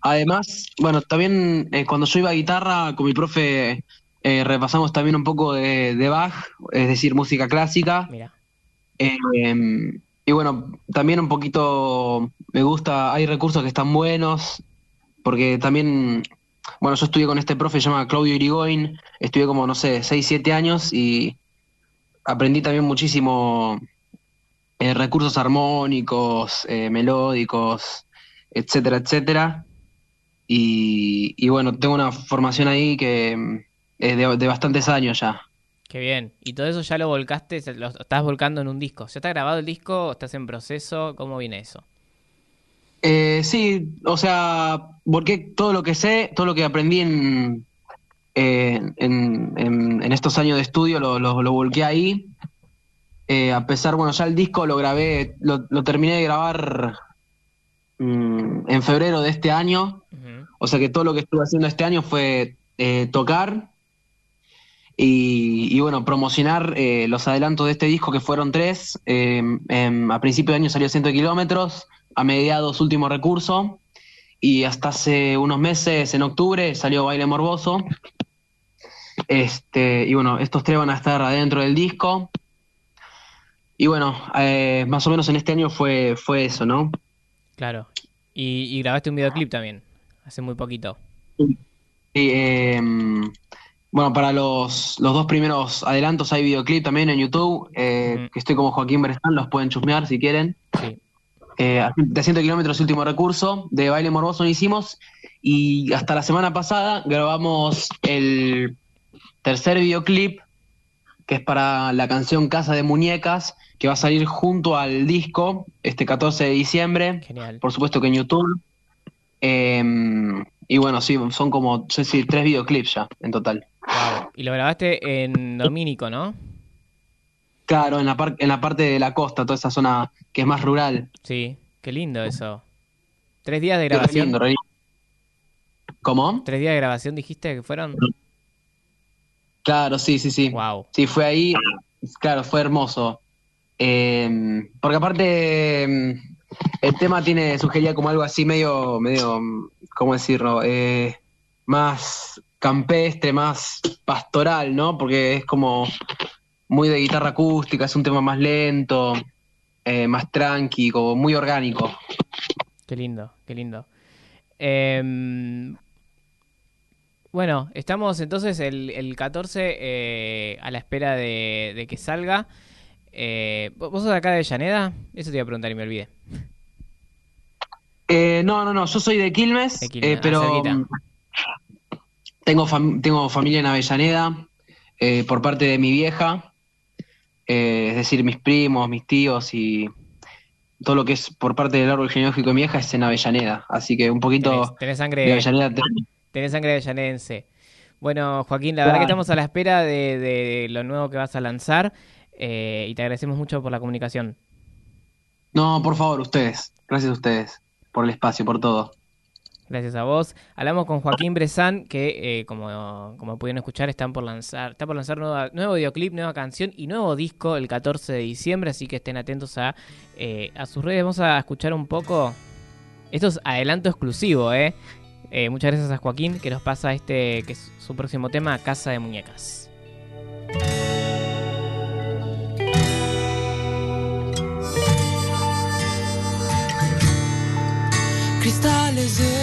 además, bueno, también eh, cuando yo iba a guitarra con mi profe eh, repasamos también un poco de, de Bach, es decir, música clásica. Mira, Eh, y bueno, también un poquito me gusta, hay recursos que están buenos, porque también, bueno, yo estudié con este profe, se llama Claudio Irigoyen, estudié como, no sé, 6, 7 años y aprendí también muchísimo eh, recursos armónicos, eh, melódicos, etcétera, etcétera. Y, bueno, tengo una formación ahí que mm, es de, de bastantes años ya. qué bien. Y todo eso ya lo volcaste, lo estás volcando en un disco. ¿Ya está grabado el disco? ¿Estás en proceso? ¿Cómo viene eso? Eh, sí, o sea, porque todo lo que sé, todo lo que aprendí en, eh, en, en- en estos años de estudio lo, lo, lo volqué ahí. Eh, a pesar, bueno, ya el disco lo grabé, lo, lo terminé de grabar mm, en febrero de este año. O sea que todo lo que estuve haciendo este año fue eh, tocar y, y, bueno, promocionar eh, los adelantos de este disco que fueron tres. A principio de año salió 100 kilómetros, a mediados último recurso y hasta hace unos meses, en octubre, salió Baile Morboso. Este, y bueno, estos tres van a estar adentro del disco. Y bueno, eh, más o menos en este año fue, fue eso, ¿no? Claro. Y, y grabaste un videoclip también, hace muy poquito. Sí, eh, bueno, para los, los dos primeros adelantos hay videoclip también en YouTube, eh, que estoy como Joaquín Bresán, los pueden chusmear si quieren. Sí. Eh, de 100 kilómetros último recurso, de Baile Morboso no hicimos, y hasta la semana pasada grabamos el tercer videoclip, que es para la canción Casa de Muñecas, que va a salir junto al disco este 14 de diciembre, Genial. por supuesto que en YouTube. Eh, y bueno, sí, son como, no sé tres videoclips ya en total. Wow. Y lo grabaste en Domínico, ¿no? Claro, en la, par- en la parte de la costa, toda esa zona que es más rural. Sí, qué lindo eso. ¿Tres días de grabación? lindo, re lindo. ¿Cómo? ¿Tres días de grabación dijiste que fueron? Claro, sí, sí, sí. Wow. Sí, fue ahí, claro, fue hermoso. Eh, porque aparte eh, el tema tiene, sugería como algo así medio, medio, ¿cómo decirlo? Eh, más campestre, más pastoral, ¿no? Porque es como muy de guitarra acústica, es un tema más lento, eh, más tranqui, como muy orgánico. Qué lindo, qué lindo. Em, bueno, estamos entonces el, el 14 eh, a la espera de, de que salga. Eh, ¿vos sos de acá de Avellaneda? Eso te iba a preguntar y me olvidé. Eh, no, no, no, yo soy de Quilmes, De Quilmes, eh, ah, pero tengo, fam- tengo familia en Avellaneda eh, por parte de mi vieja, eh, es decir, mis primos, mis tíos y todo lo que es por parte del árbol genealógico de mi vieja es en Avellaneda, así que un poquito Tenés, tenés de sangre, Avellaneda. te- tenés sangre avellanedense. Bueno, Joaquín, la verdad que estamos a la espera de, de lo nuevo que vas a lanzar eh, y te agradecemos mucho por la comunicación. No, por favor, ustedes, gracias a ustedes por el espacio, por todo. Gracias a vos. Hablamos con Joaquín Bresan, que eh, como, como pudieron escuchar, están por lanzar, está por lanzar nueva- nuevo videoclip, nueva canción y nuevo disco el 14 de diciembre, así que estén atentos a, eh, a sus redes. Vamos a escuchar un poco. Esto es adelanto exclusivo, ¿eh? Muchas gracias a Joaquín que nos pasa este, que es su próximo tema, Casa de Muñecas. cristales de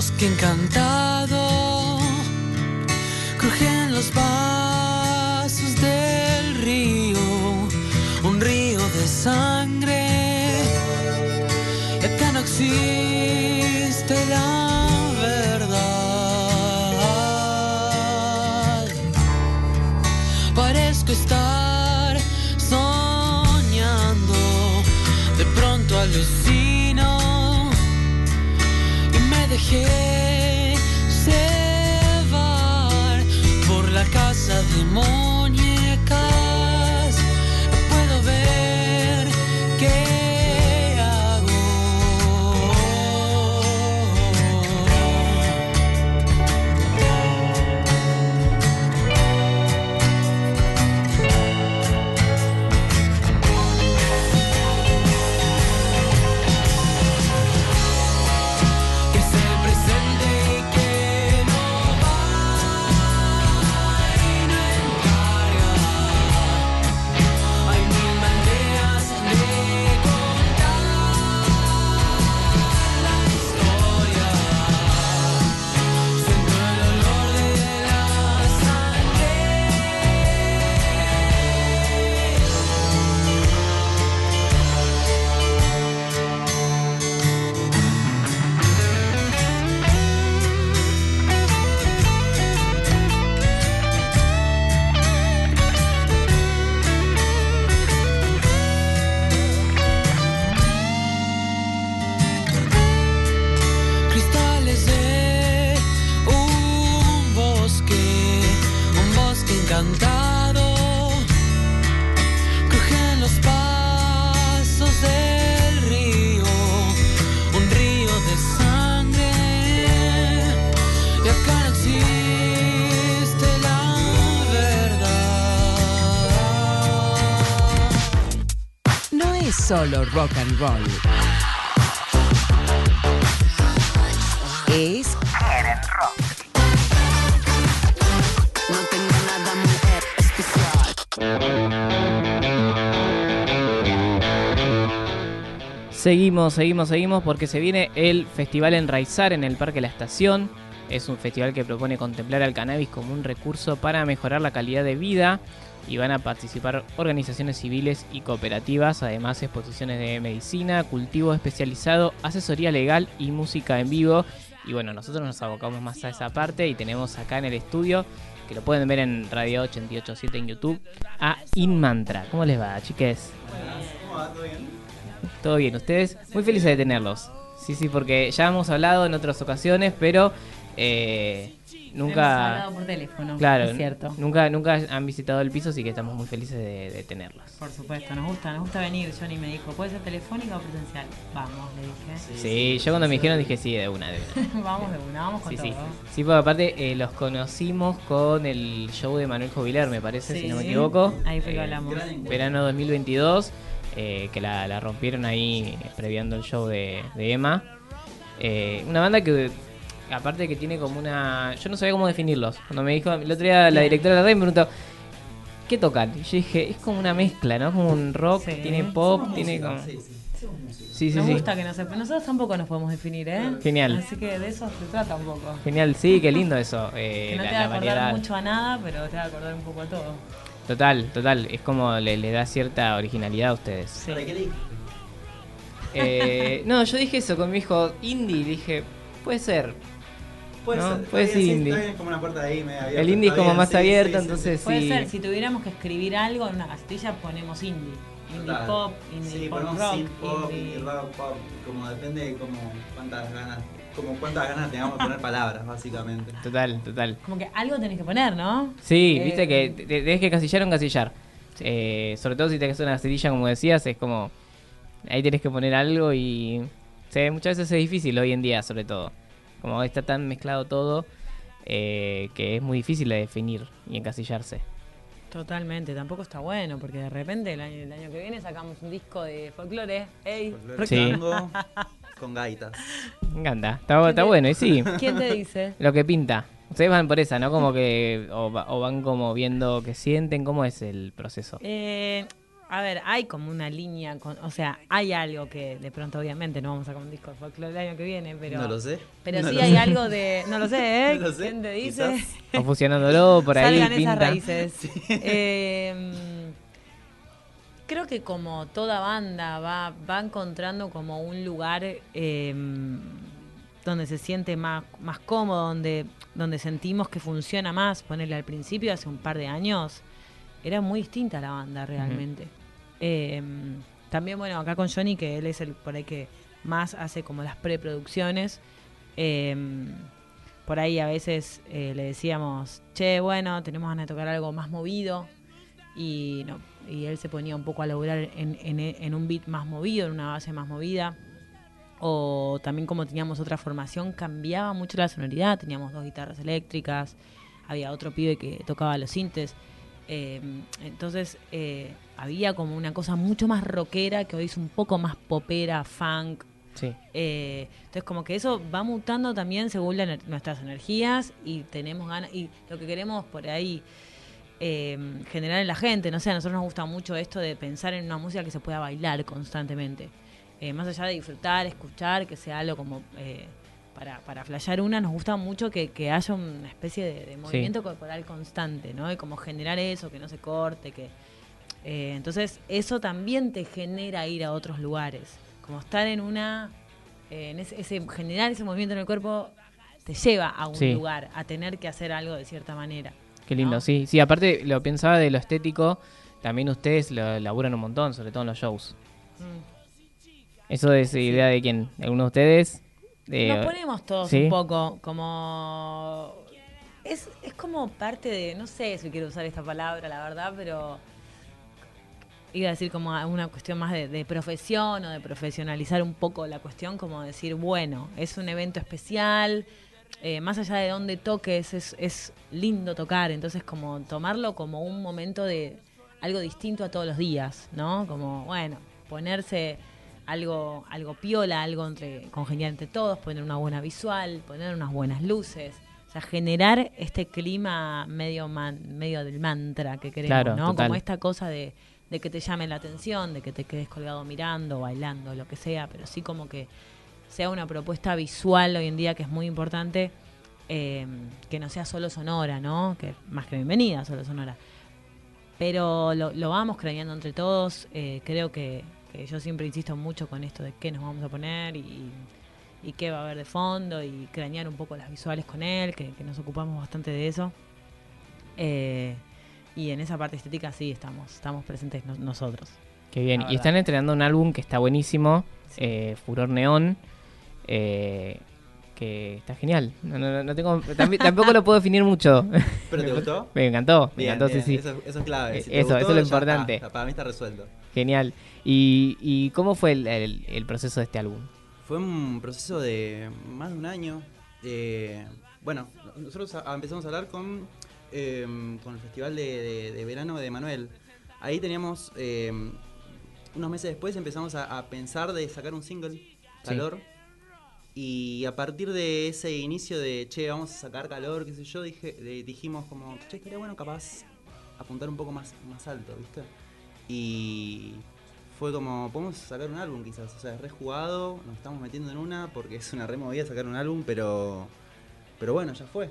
bosque encantado. Crujen los vasos del río, un río de sangre. Y acá no existe dejé llevar por la casa de muñecas. encantado crujen los pasos del río, un río de sangre y acá no existe la verdad. No es solo rock and roll. Es Seguimos, seguimos, seguimos porque se viene el Festival Enraizar en el Parque La Estación. Es un festival que propone contemplar al cannabis como un recurso para mejorar la calidad de vida y van a participar organizaciones civiles y cooperativas, además exposiciones de medicina, cultivo especializado, asesoría legal y música en vivo. Y bueno, nosotros nos abocamos más a esa parte y tenemos acá en el estudio, que lo pueden ver en Radio 887 en YouTube, a Inmantra. ¿Cómo les va, chiques? Todo bien, ustedes muy felices de tenerlos. Sí, sí, porque ya hemos hablado en otras ocasiones, pero eh, Hemos nunca, hablado por teléfono, claro, es cierto. nunca, nunca han visitado el piso, así que estamos muy felices de, de tenerlos. Por supuesto, nos gusta, nos gusta venir. Johnny me dijo, ¿puede ser telefónica o presencial? Vamos, le dije. Sí, yo cuando me dijeron dije sí, de una, de una. *laughs* vamos de una, vamos con Sí, sí. todo. Sí, porque aparte eh, los conocimos con el show de Manuel Joviler, me parece, si no me equivoco. ahí fue que Eh, hablamos. Verano 2022, eh, que la, la rompieron ahí previando el show de, de Emma. Eh, una banda que, aparte que tiene como una... Yo no sabía cómo definirlos. Cuando me dijo, el otro día la directora de la red me preguntó, ¿qué tocan? Y yo dije, es como una mezcla, ¿no? Como un rock, Sí. tiene pop, Somos tiene música, como... sí, Sí, sí, Nos sí. gusta que no se... Nosotros tampoco nos podemos definir, ¿eh? Genial. Así que de eso se trata un poco. Genial, sí, qué lindo eso. eh, *laughs* que no la- te va a acordar variedad. mucho a nada, pero te va a acordar un poco a todo. Total, total. Es como le, le da cierta originalidad a ustedes. Sí. Eh, no, yo dije eso con mi hijo indie. Dije, puede ser. Puede ¿no? ser, Puede ser sí, indie. bien, como una puerta ahí media abierta, El indie es como más sí, abierto, sí, sí, entonces Puede sí. ser, si tuviéramos que escribir algo en una castilla ponemos indie. Indie Total. pop, indie Sí, pop ponemos rock, synth pop, indie... indie rock pop, como depende de como cuántas ganas, como cuántas ganas tengamos de poner palabras, básicamente. Total, total. Como que algo tenés que poner, ¿no? Sí, Eh, viste que te- te- tenés que casillar o encasillar. Eh, sobre todo si te haces una cerilla, como decías, es como. Ahí tenés que poner algo y. sí, muchas veces es difícil hoy en día, sobre todo. Como está tan mezclado todo, eh, que es muy difícil de definir y encasillarse. Totalmente, tampoco está bueno, porque de repente el año, el año que viene sacamos un disco de folclore. ¡Ey! Folclore Sí. tango *laughs* con gaitas. Me encanta, está, está bueno, y sí. ¿Quién te dice? *laughs* Lo que pinta. Ustedes van por esa, ¿no? Como que. O, va- o van como viendo que sienten, ¿cómo es el proceso? Eh, a ver, hay como una línea, con, o sea, hay algo que de pronto obviamente no vamos a sacar un disco de folclore el año que viene, pero... No lo sé. Pero No sí hay sé. algo de... No lo sé, *laughs* ¿eh? No lo sé, ¿Quién te dice? *laughs* O fusionándolo por ahí, Salgan pinta. esas raíces. *laughs* Eh, creo que como toda banda va, va encontrando como un lugar eh, donde se siente más, más cómodo, donde, donde sentimos que funciona más. Ponerle al principio, hace un par de años, era muy distinta la banda realmente. Eh, también, bueno, acá con Johnny, que él es el por ahí que más hace como las preproducciones. eh, por ahí a veces eh, le decíamos, che, bueno, tenemos ganas tocar algo más movido. Y, no, y él se ponía un poco a laburar en, en- un beat más movido, en una base más movida. O también como teníamos otra formación, cambiaba mucho la sonoridad. Teníamos dos guitarras eléctricas, había otro pibe que tocaba los sintes. Eh, entonces eh, había como una cosa mucho más rockera que hoy es un poco más popera, funk, Sí. eh, entonces como que eso va mutando también según la nuestras energías y tenemos ganas y lo que queremos por ahí eh, generar en la gente. No sé, a nosotros nos gusta mucho esto de pensar en una música que se pueda bailar constantemente. Eh, más allá de disfrutar, escuchar, que sea algo como eh, para, para flashear una, nos gusta mucho que, que haya una especie de, de movimiento corporal constante, ¿no? Y como generar eso, que no se corte, que... eh, entonces eso también te genera ir a otros lugares. Como estar en una... eh, en ese, ese- generar ese movimiento en el cuerpo te lleva a un Sí. lugar, a tener que hacer algo de cierta manera. Qué lindo, sí. Sí, aparte lo pensaba de lo estético, también ustedes lo laburan un montón, sobre todo en los shows. Mm. ¿Eso es idea de quién? ¿De alguno de ustedes? De- Nos ponemos todos ¿Sí? un poco como... Es, es como parte de, no sé si quiero usar esta palabra, la verdad, pero iba a decir como una cuestión más de, de profesión o de profesionalizar un poco la cuestión, como decir, bueno, es un evento especial, eh, más allá de dónde toques, es, es lindo tocar, entonces como tomarlo como un momento de algo distinto a todos los días, ¿no? Como, bueno, ponerse algo, algo piola, algo entre, congenial entre todos, poner una buena visual, poner unas buenas luces. O sea, generar este clima medio man- medio del mantra que queremos, Claro, ¿no? total. Como esta cosa de, de que te llame la atención, de que te quedes colgado mirando, bailando, lo que sea, pero sí como que sea una propuesta visual hoy en día que es muy importante, eh, que no sea solo sonora, ¿no? Que más que bienvenida, solo sonora. Pero lo, vamos creyendo entre todos. eh, creo que, yo siempre insisto mucho con esto de qué nos vamos a poner y, y qué va a haber de fondo y cranear un poco las visuales con él, que, que nos ocupamos bastante de eso. Eh, y en esa parte estética sí estamos, estamos presentes no- nosotros. Qué bien. Y están estrenando un álbum que está buenísimo, eh, Furor Neón, eh, que está genial. No, no, no- tengo, tampoco lo puedo definir mucho. *laughs* ¿Pero *laughs* te gustó? Me encantó, me encantó, bien, sí, sí. Eso, eso es clave. Eh, Si eso, gustó, eso es lo importante. está, para mí está resuelto. Genial. ¿Y, y cómo fue el, el- el proceso de este álbum? Fue un proceso de más de un año. Eh, bueno, nosotros a- empezamos a hablar con, eh, con el Festival de, de- de Verano de Manuel. Ahí teníamos, eh, unos meses después empezamos a, a pensar de sacar un single, Calor. Y a partir de ese inicio de, che, vamos a sacar calor, qué sé yo, dije, dijimos como, che, estaría bueno capaz apuntar un poco más, más alto, ¿viste? Y fue como, podemos sacar un álbum quizás, o sea, es rejugado, nos estamos metiendo en una porque es una removida sacar un álbum, pero, pero bueno, ya fue.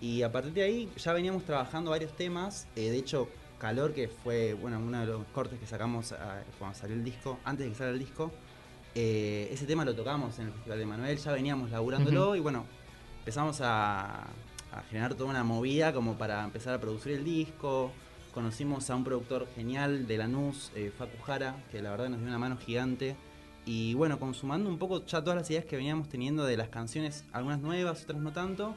Y a partir de ahí ya veníamos trabajando varios temas, eh, de hecho, Calor, que fue bueno uno de los cortes que sacamos ah, cuando salió el disco, antes de que salga el disco, eh, ese tema lo tocamos en el Festival de Manuel, ya veníamos laburándolo y bueno, empezamos a, a generar toda una movida como para empezar a producir el disco. Conocimos a un productor genial de Lanús, eh, Facu Jara, que la verdad nos dio una mano gigante. Y bueno, consumando un poco ya todas las ideas que veníamos teniendo de las canciones, algunas nuevas, otras no tanto,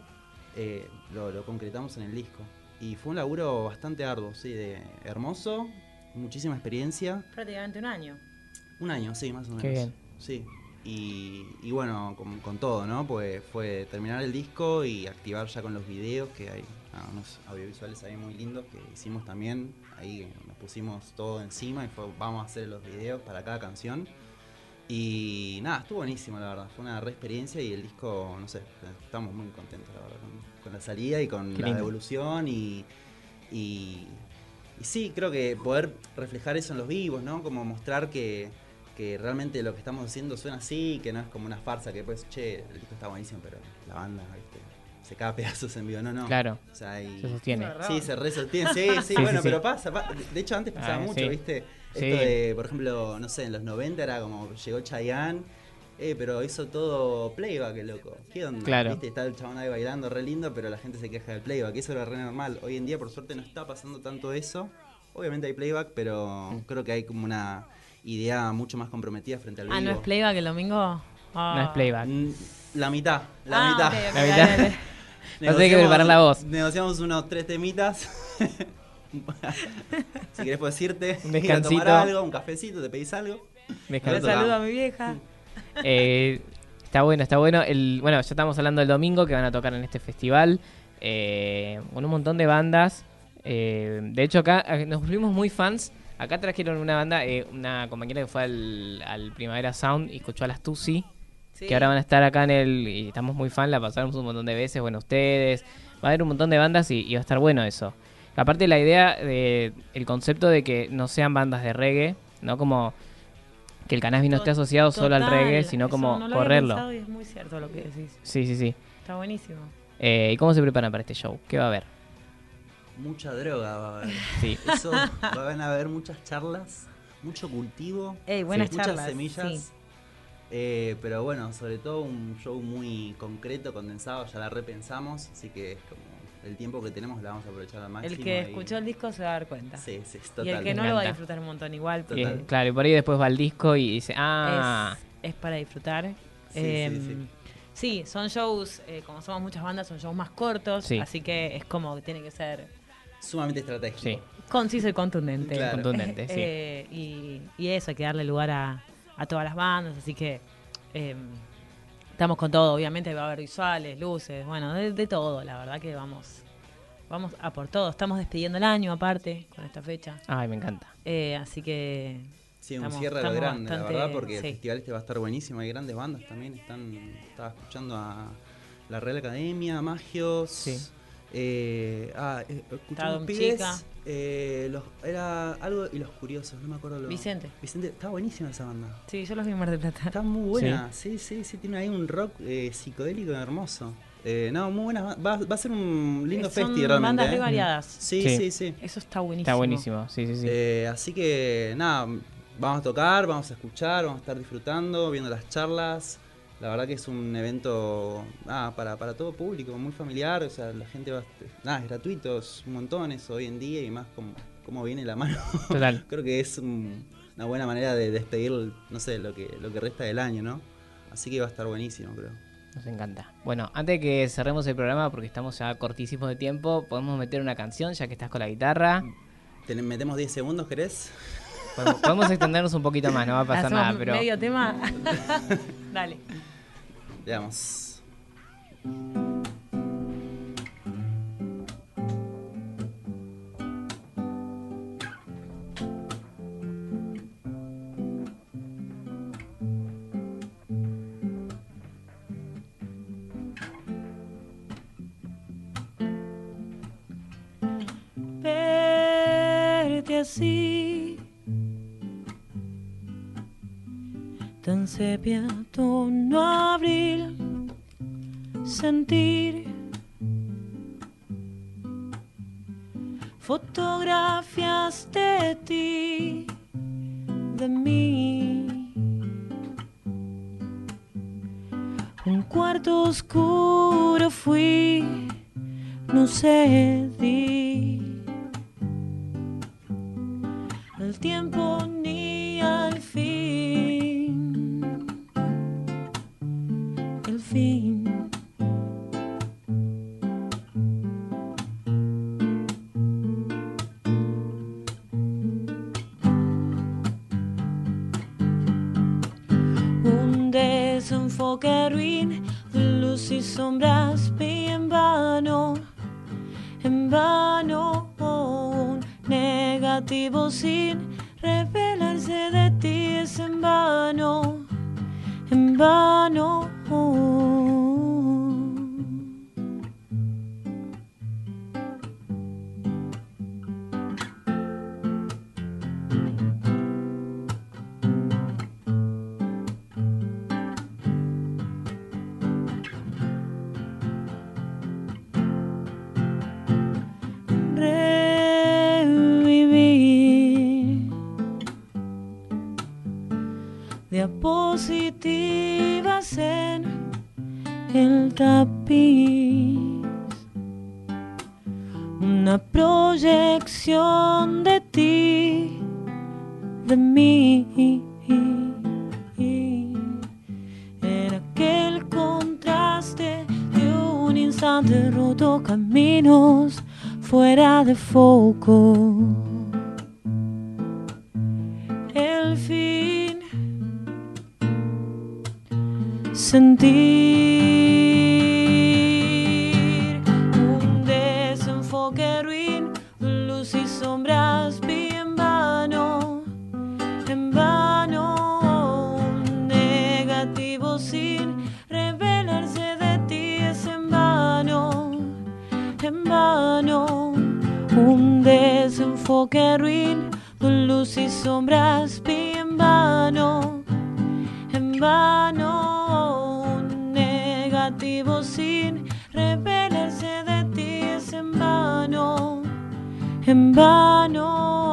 eh, lo, lo concretamos en el disco. Y fue un laburo bastante arduo, sí, de hermoso, muchísima experiencia. Prácticamente un año. Un año, sí, más o menos. Qué bien. Sí. Y, y bueno, con, con todo, ¿no? Pues fue terminar el disco y activar ya con los videos, que hay ah, unos audiovisuales ahí muy lindos que hicimos también. Ahí nos pusimos todo encima y fue, vamos a hacer los videos para cada canción. Y nada, estuvo buenísimo, la verdad. Fue una re experiencia y el disco, no sé, estamos muy contentos, la verdad, con, con la salida y con Qué la lindo. evolución y, y, y sí, creo que poder reflejar eso en los vivos, ¿no? Como mostrar que, que realmente lo que estamos haciendo suena así, que no es como una farsa que pues, che, el disco está buenísimo, pero la banda, ¿viste? Se cae a pedazos en vivo, no, no. Claro. O sea, y- Se sostiene. Sí, se re sostiene, sí, *laughs* sí, Sí, bueno, sí, sí. pero pasa, pa- de hecho antes pasaba Ah, mucho, sí. ¿viste? Sí. Esto de, por ejemplo, no sé, en los 90 era como, llegó Chayanne, eh, pero hizo todo playback, loco. ¿Qué onda? Claro. ¿Viste? Está el chabón ahí bailando re lindo, pero la gente se queja del playback. Eso era re normal. Hoy en día, por suerte, no está pasando tanto eso. Obviamente hay playback, pero Mm. creo que hay como una idea mucho más comprometida frente al Ah, vivo. ¿no es playback el domingo? Ah. No es playback. Mm, La mitad, la Ah, mitad. ok, ok, La mitad. *laughs* que preparar la voz. Negociamos unos tres temitas. *laughs* *laughs* si querés puedo decirte. Un ir a tomar descansito. algo, un cafecito, te pedís algo. Nosotros saludo a mi vieja. Eh, está bueno, está bueno. El, bueno, ya estamos hablando del domingo que van a tocar en este festival. eh, con un montón de bandas. Eh, de hecho, acá nos volvimos muy fans. Acá trajeron una banda, eh, una compañera que fue al, al Primavera Sound y escuchó a las Tusi. Sí. Que ahora van a estar acá en el. Y estamos muy fans, la pasamos un montón de veces. Bueno, ustedes. Va a haber un montón de bandas y, y va a estar bueno eso. Aparte, la idea de. El concepto de que no sean bandas de reggae, ¿no? Como. Que el cannabis no esté asociado solo al reggae, sino como no lo había correrlo. pensado y es muy cierto lo que decís. Sí, sí, sí. Está buenísimo. Eh, ¿Y cómo se preparan para este show? ¿Qué va a haber? Mucha droga va a haber. Sí. *laughs* Eso, van a haber muchas charlas, mucho cultivo, Ey, buenas muchas charlas, semillas. sí. Eh, pero bueno, sobre todo un show muy concreto, condensado, ya la repensamos, así que es como el tiempo que tenemos la vamos a aprovechar al máximo. El que y- escuchó el disco se va a dar cuenta. Sí, sí, es y total. el que no lo va a disfrutar un montón igual. Y, Porque claro, y por ahí después va al disco y dice, ah, es, es para disfrutar. Sí, Em, sí, sí. sí, son shows, eh, como somos muchas bandas, son shows más cortos, Sí. así que es como que tiene que ser Sumamente estratégico. sí. conciso y contundente. Claro. Contundente, sí. *laughs* Eh, y, y eso, hay que darle lugar a, a todas las bandas, así que em, estamos con todo, obviamente va a haber visuales, luces, bueno, de, de todo, la verdad que vamos, vamos a por todo. Estamos despidiendo el año aparte con esta fecha. Ay, me encanta. Eh, así que Sí, un Estamos- cierre a lo grande, la verdad, porque el festival este va a estar buenísimo. Hay grandes bandas también. Están, estaba escuchando a la Real Academia, Magios. Sí. Eh, ah, eh, Don pibes, eh, los, era algo y los curiosos, no me acuerdo lo. Vicente. Vicente, está buenísima esa banda. Sí, yo los vi en Mar del Plata. Está muy buena, sí, sí, sí, tiene ahí un rock eh, psicodélico hermoso. Eh, no, muy buena. Va, va a ser un lindo Eh, Son festi realmente. bandas ¿eh? re variadas. Sí, Sí. sí, sí. Eso está buenísimo. Está buenísimo, sí, sí, sí. Eh, así que nada, vamos a tocar, vamos a escuchar, vamos a estar disfrutando, viendo las charlas. La verdad que es un evento ah, para, para todo público, muy familiar, o sea, la gente va, nada, es gratuito, es un montón eso hoy en día y más como, como viene la mano. Total. *laughs* Creo que es un- una buena manera de despedir, no sé, lo que, lo que resta del año, ¿no? Así que va a estar buenísimo, creo. Nos encanta. Bueno, antes de que cerremos el programa, porque estamos ya cortísimos de tiempo, podemos meter una canción, ya que estás con la guitarra. Ten- metemos 10 segundos, ¿querés? Podemos, podemos extendernos un poquito más, no va a pasar ¿Hacemos nada, pero... medio tema? *laughs* Dale. Veamos. Sepia tono abril sentir fotografías de ti de mí. Un cuarto oscuro fui no cedí al tiempo un desenfoque ruin, luz y sombras en vano, en vano, un negativo sin revelarse de ti es en vano, en vano.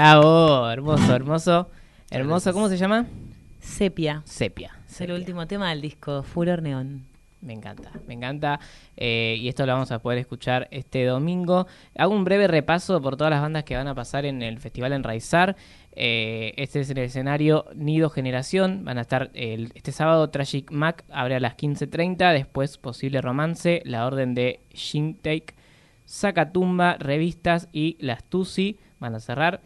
Bravo, hermoso, hermoso. Hermoso, ¿cómo se llama? Sepia. Sepia. Es el último tema del disco, Furor Neón. Me encanta, me encanta. eh, y esto lo vamos a poder escuchar este domingo. Hago un breve repaso por todas las bandas que van a pasar en el Festival Enraizar. Eh, este es el escenario Nido Generación. Van a estar el- este sábado Tragic Mac abre a las 15.30. Después Posible Romance, La Orden de Shintake, Sacatumba, Revistas y Las Tusi van a cerrar.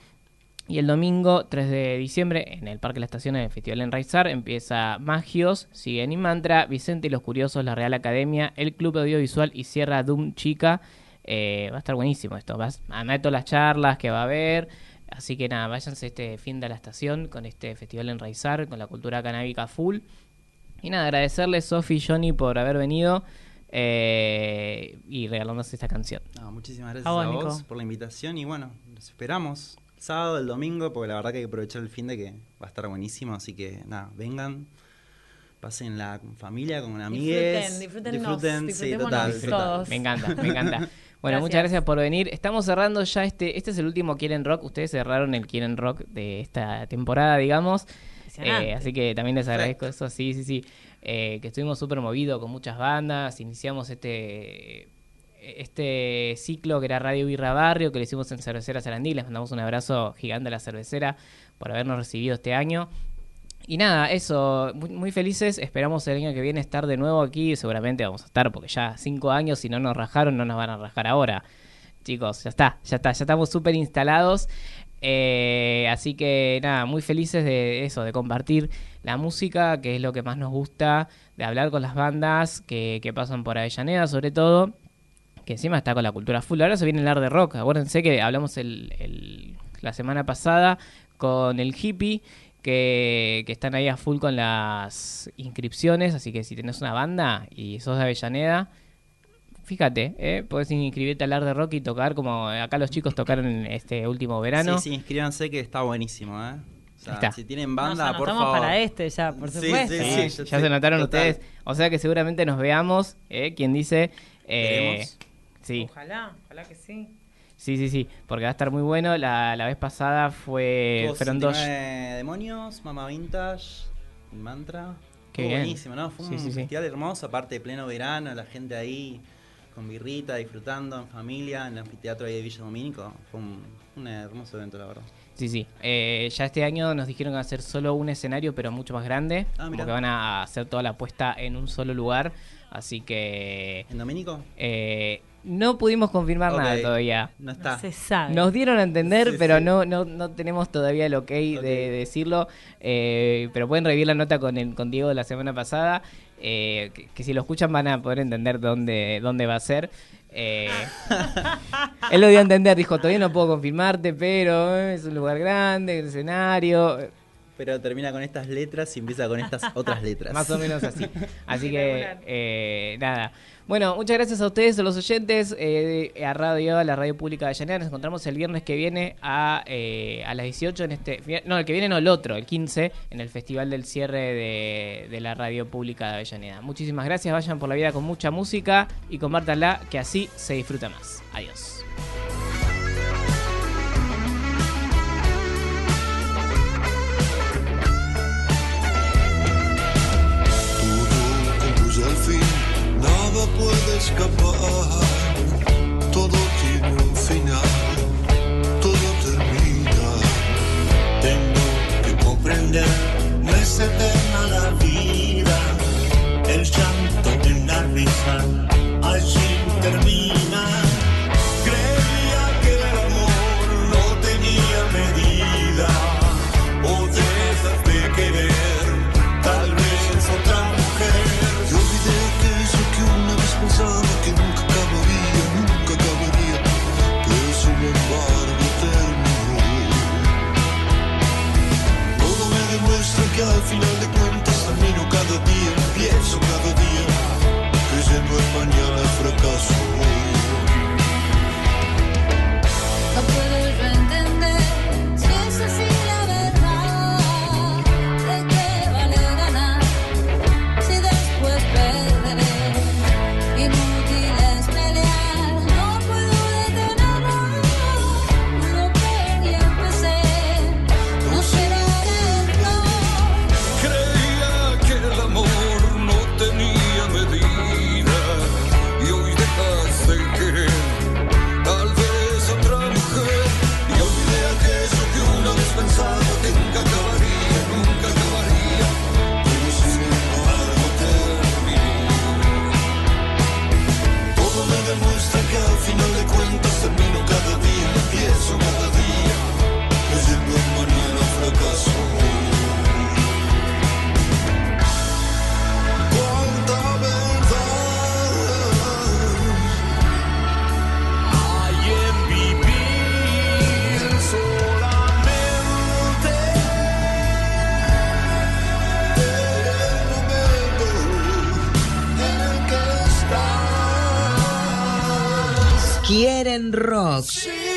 Y el domingo 3 de diciembre, en el Parque La Estación, en el Festival Enraizar, empieza Magios, sigue Mantra, Vicente y los Curiosos, la Real Academia, el Club Audiovisual y cierra Doom Chica. Eh, va a estar buenísimo esto. Vas a todas las charlas que va a haber. Así que nada, váyanse este fin de la estación con este Festival Enraizar, con la cultura canábica full. Y nada, agradecerles Sofi y Johnny por haber venido eh, y regalarnos esta canción. No, muchísimas gracias A vos, a Nico. vos por la invitación y bueno, los esperamos sábado, el domingo, porque la verdad que hay que aprovechar el fin de que va a estar buenísimo, así que nada, vengan, pásenla con familia, con amigues, Disfruten, disfrútennos, disfruten, sí, total, todos. Me encanta, me encanta. *laughs* Bueno, Gracias. muchas gracias por venir. Estamos cerrando ya este, este es el último Quieren Rock. Ustedes cerraron el Quieren Rock de esta temporada, digamos. Eh, así que también les agradezco eso, sí, sí, sí. Eh, que estuvimos súper movidos con muchas bandas. Iniciamos este este ciclo que era Radio Birra Barrio, que lo hicimos en Cervecera Sarandí. Les mandamos un abrazo gigante a la cervecera por habernos recibido este año. Y nada, eso, muy, felices. Esperamos el año que viene estar de nuevo aquí. Seguramente vamos a estar, porque ya cinco años, si no nos rajaron, no nos van a rajar ahora. Chicos, ya está, ya está, ya estamos súper instalados. Eh, así que nada, muy felices de eso, de compartir la música, que es lo que más nos gusta, de hablar con las bandas que pasan por Avellaneda, sobre todo, que encima está con la cultura full. Ahora se viene el art de rock. Acuérdense que hablamos el, el- la semana pasada con el hippie. Que, que están ahí a full con las inscripciones, así que si tenés una banda y sos de Avellaneda, fíjate, ¿eh? podés inscribirte al art de rock y tocar como acá los chicos tocaron en este último verano. Sí, sí, inscríbanse que está buenísimo, ¿eh? O sea, Ahí está. si tienen Nos banda, por favor. para este ya, por Sí, supuesto. sí, Sí, sí, ya sí, se notaron total. ustedes. O sea que seguramente nos veamos, ¿eh? Quien dice... eh. Sí, Ojalá, ojalá que sí. sí, sí, sí, porque va a estar muy bueno. La, la vez pasada fue... Tuvo Fueron dos... 69 demonios, Mama Vintage, Mantra. Qué Estuvo bien. buenísimo, ¿no? Fue Sí, un sí, sí. festival hermoso, aparte de pleno verano, la gente ahí con birrita, disfrutando en familia, en el anfiteatro ahí de Villa Domínico. Fue un, un hermoso evento, la verdad. Sí, sí. Eh, ya este año nos dijeron que va a ser solo un escenario, pero mucho más grande. Ah, como mirá. que van a hacer toda la puesta en un solo lugar. Así que... ¿En Domínico? eh, no pudimos confirmar nada todavía. No está. No se sabe. Nos dieron a entender, Sí, pero sí. No, no, no tenemos todavía el ok, de decirlo. eh, pero pueden revivir la nota con, el, con Diego de la semana pasada. eh, que, que si lo escuchan van a poder entender dónde, dónde va a ser. Eh, *laughs* él lo dio a entender, dijo, todavía no puedo confirmarte, pero eh, es un lugar grande, el escenario. Pero termina con estas letras y empieza con estas otras *laughs* letras. Más o menos así. Así *laughs* que, eh, nada. Bueno, muchas gracias a ustedes, a los oyentes, eh, a Radio, a la radio pública de Avellaneda. Nos encontramos el viernes que viene a, eh, a las 18 en este... No, el que viene no, el otro, el 15, en el Festival del Cierre de, de la radio pública de Avellaneda. Muchísimas gracias, vayan por la vida con mucha música y compártanla, que así se disfruta más. Adiós. Nada puede escapar. Todo tiene un final, todo termina. Tengo que comprender, no es eterna la vida. El llanto en la risa, que al final de cuentas camino cada día, pienso cada día, creyendo en mañana fracaso go, you know rock. Sí,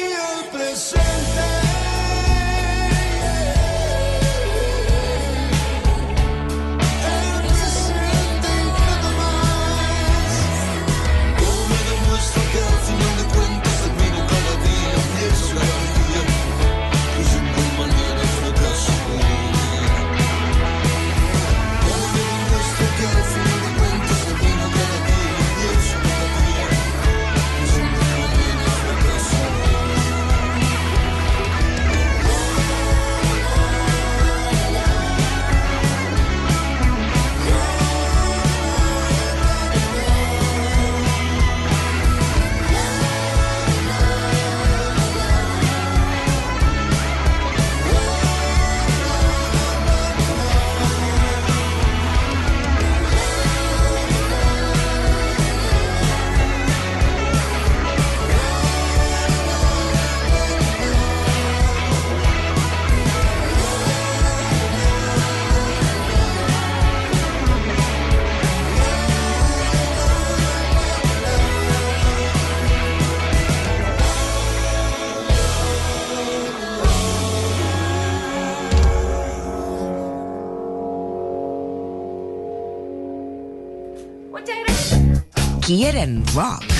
Quieren rock.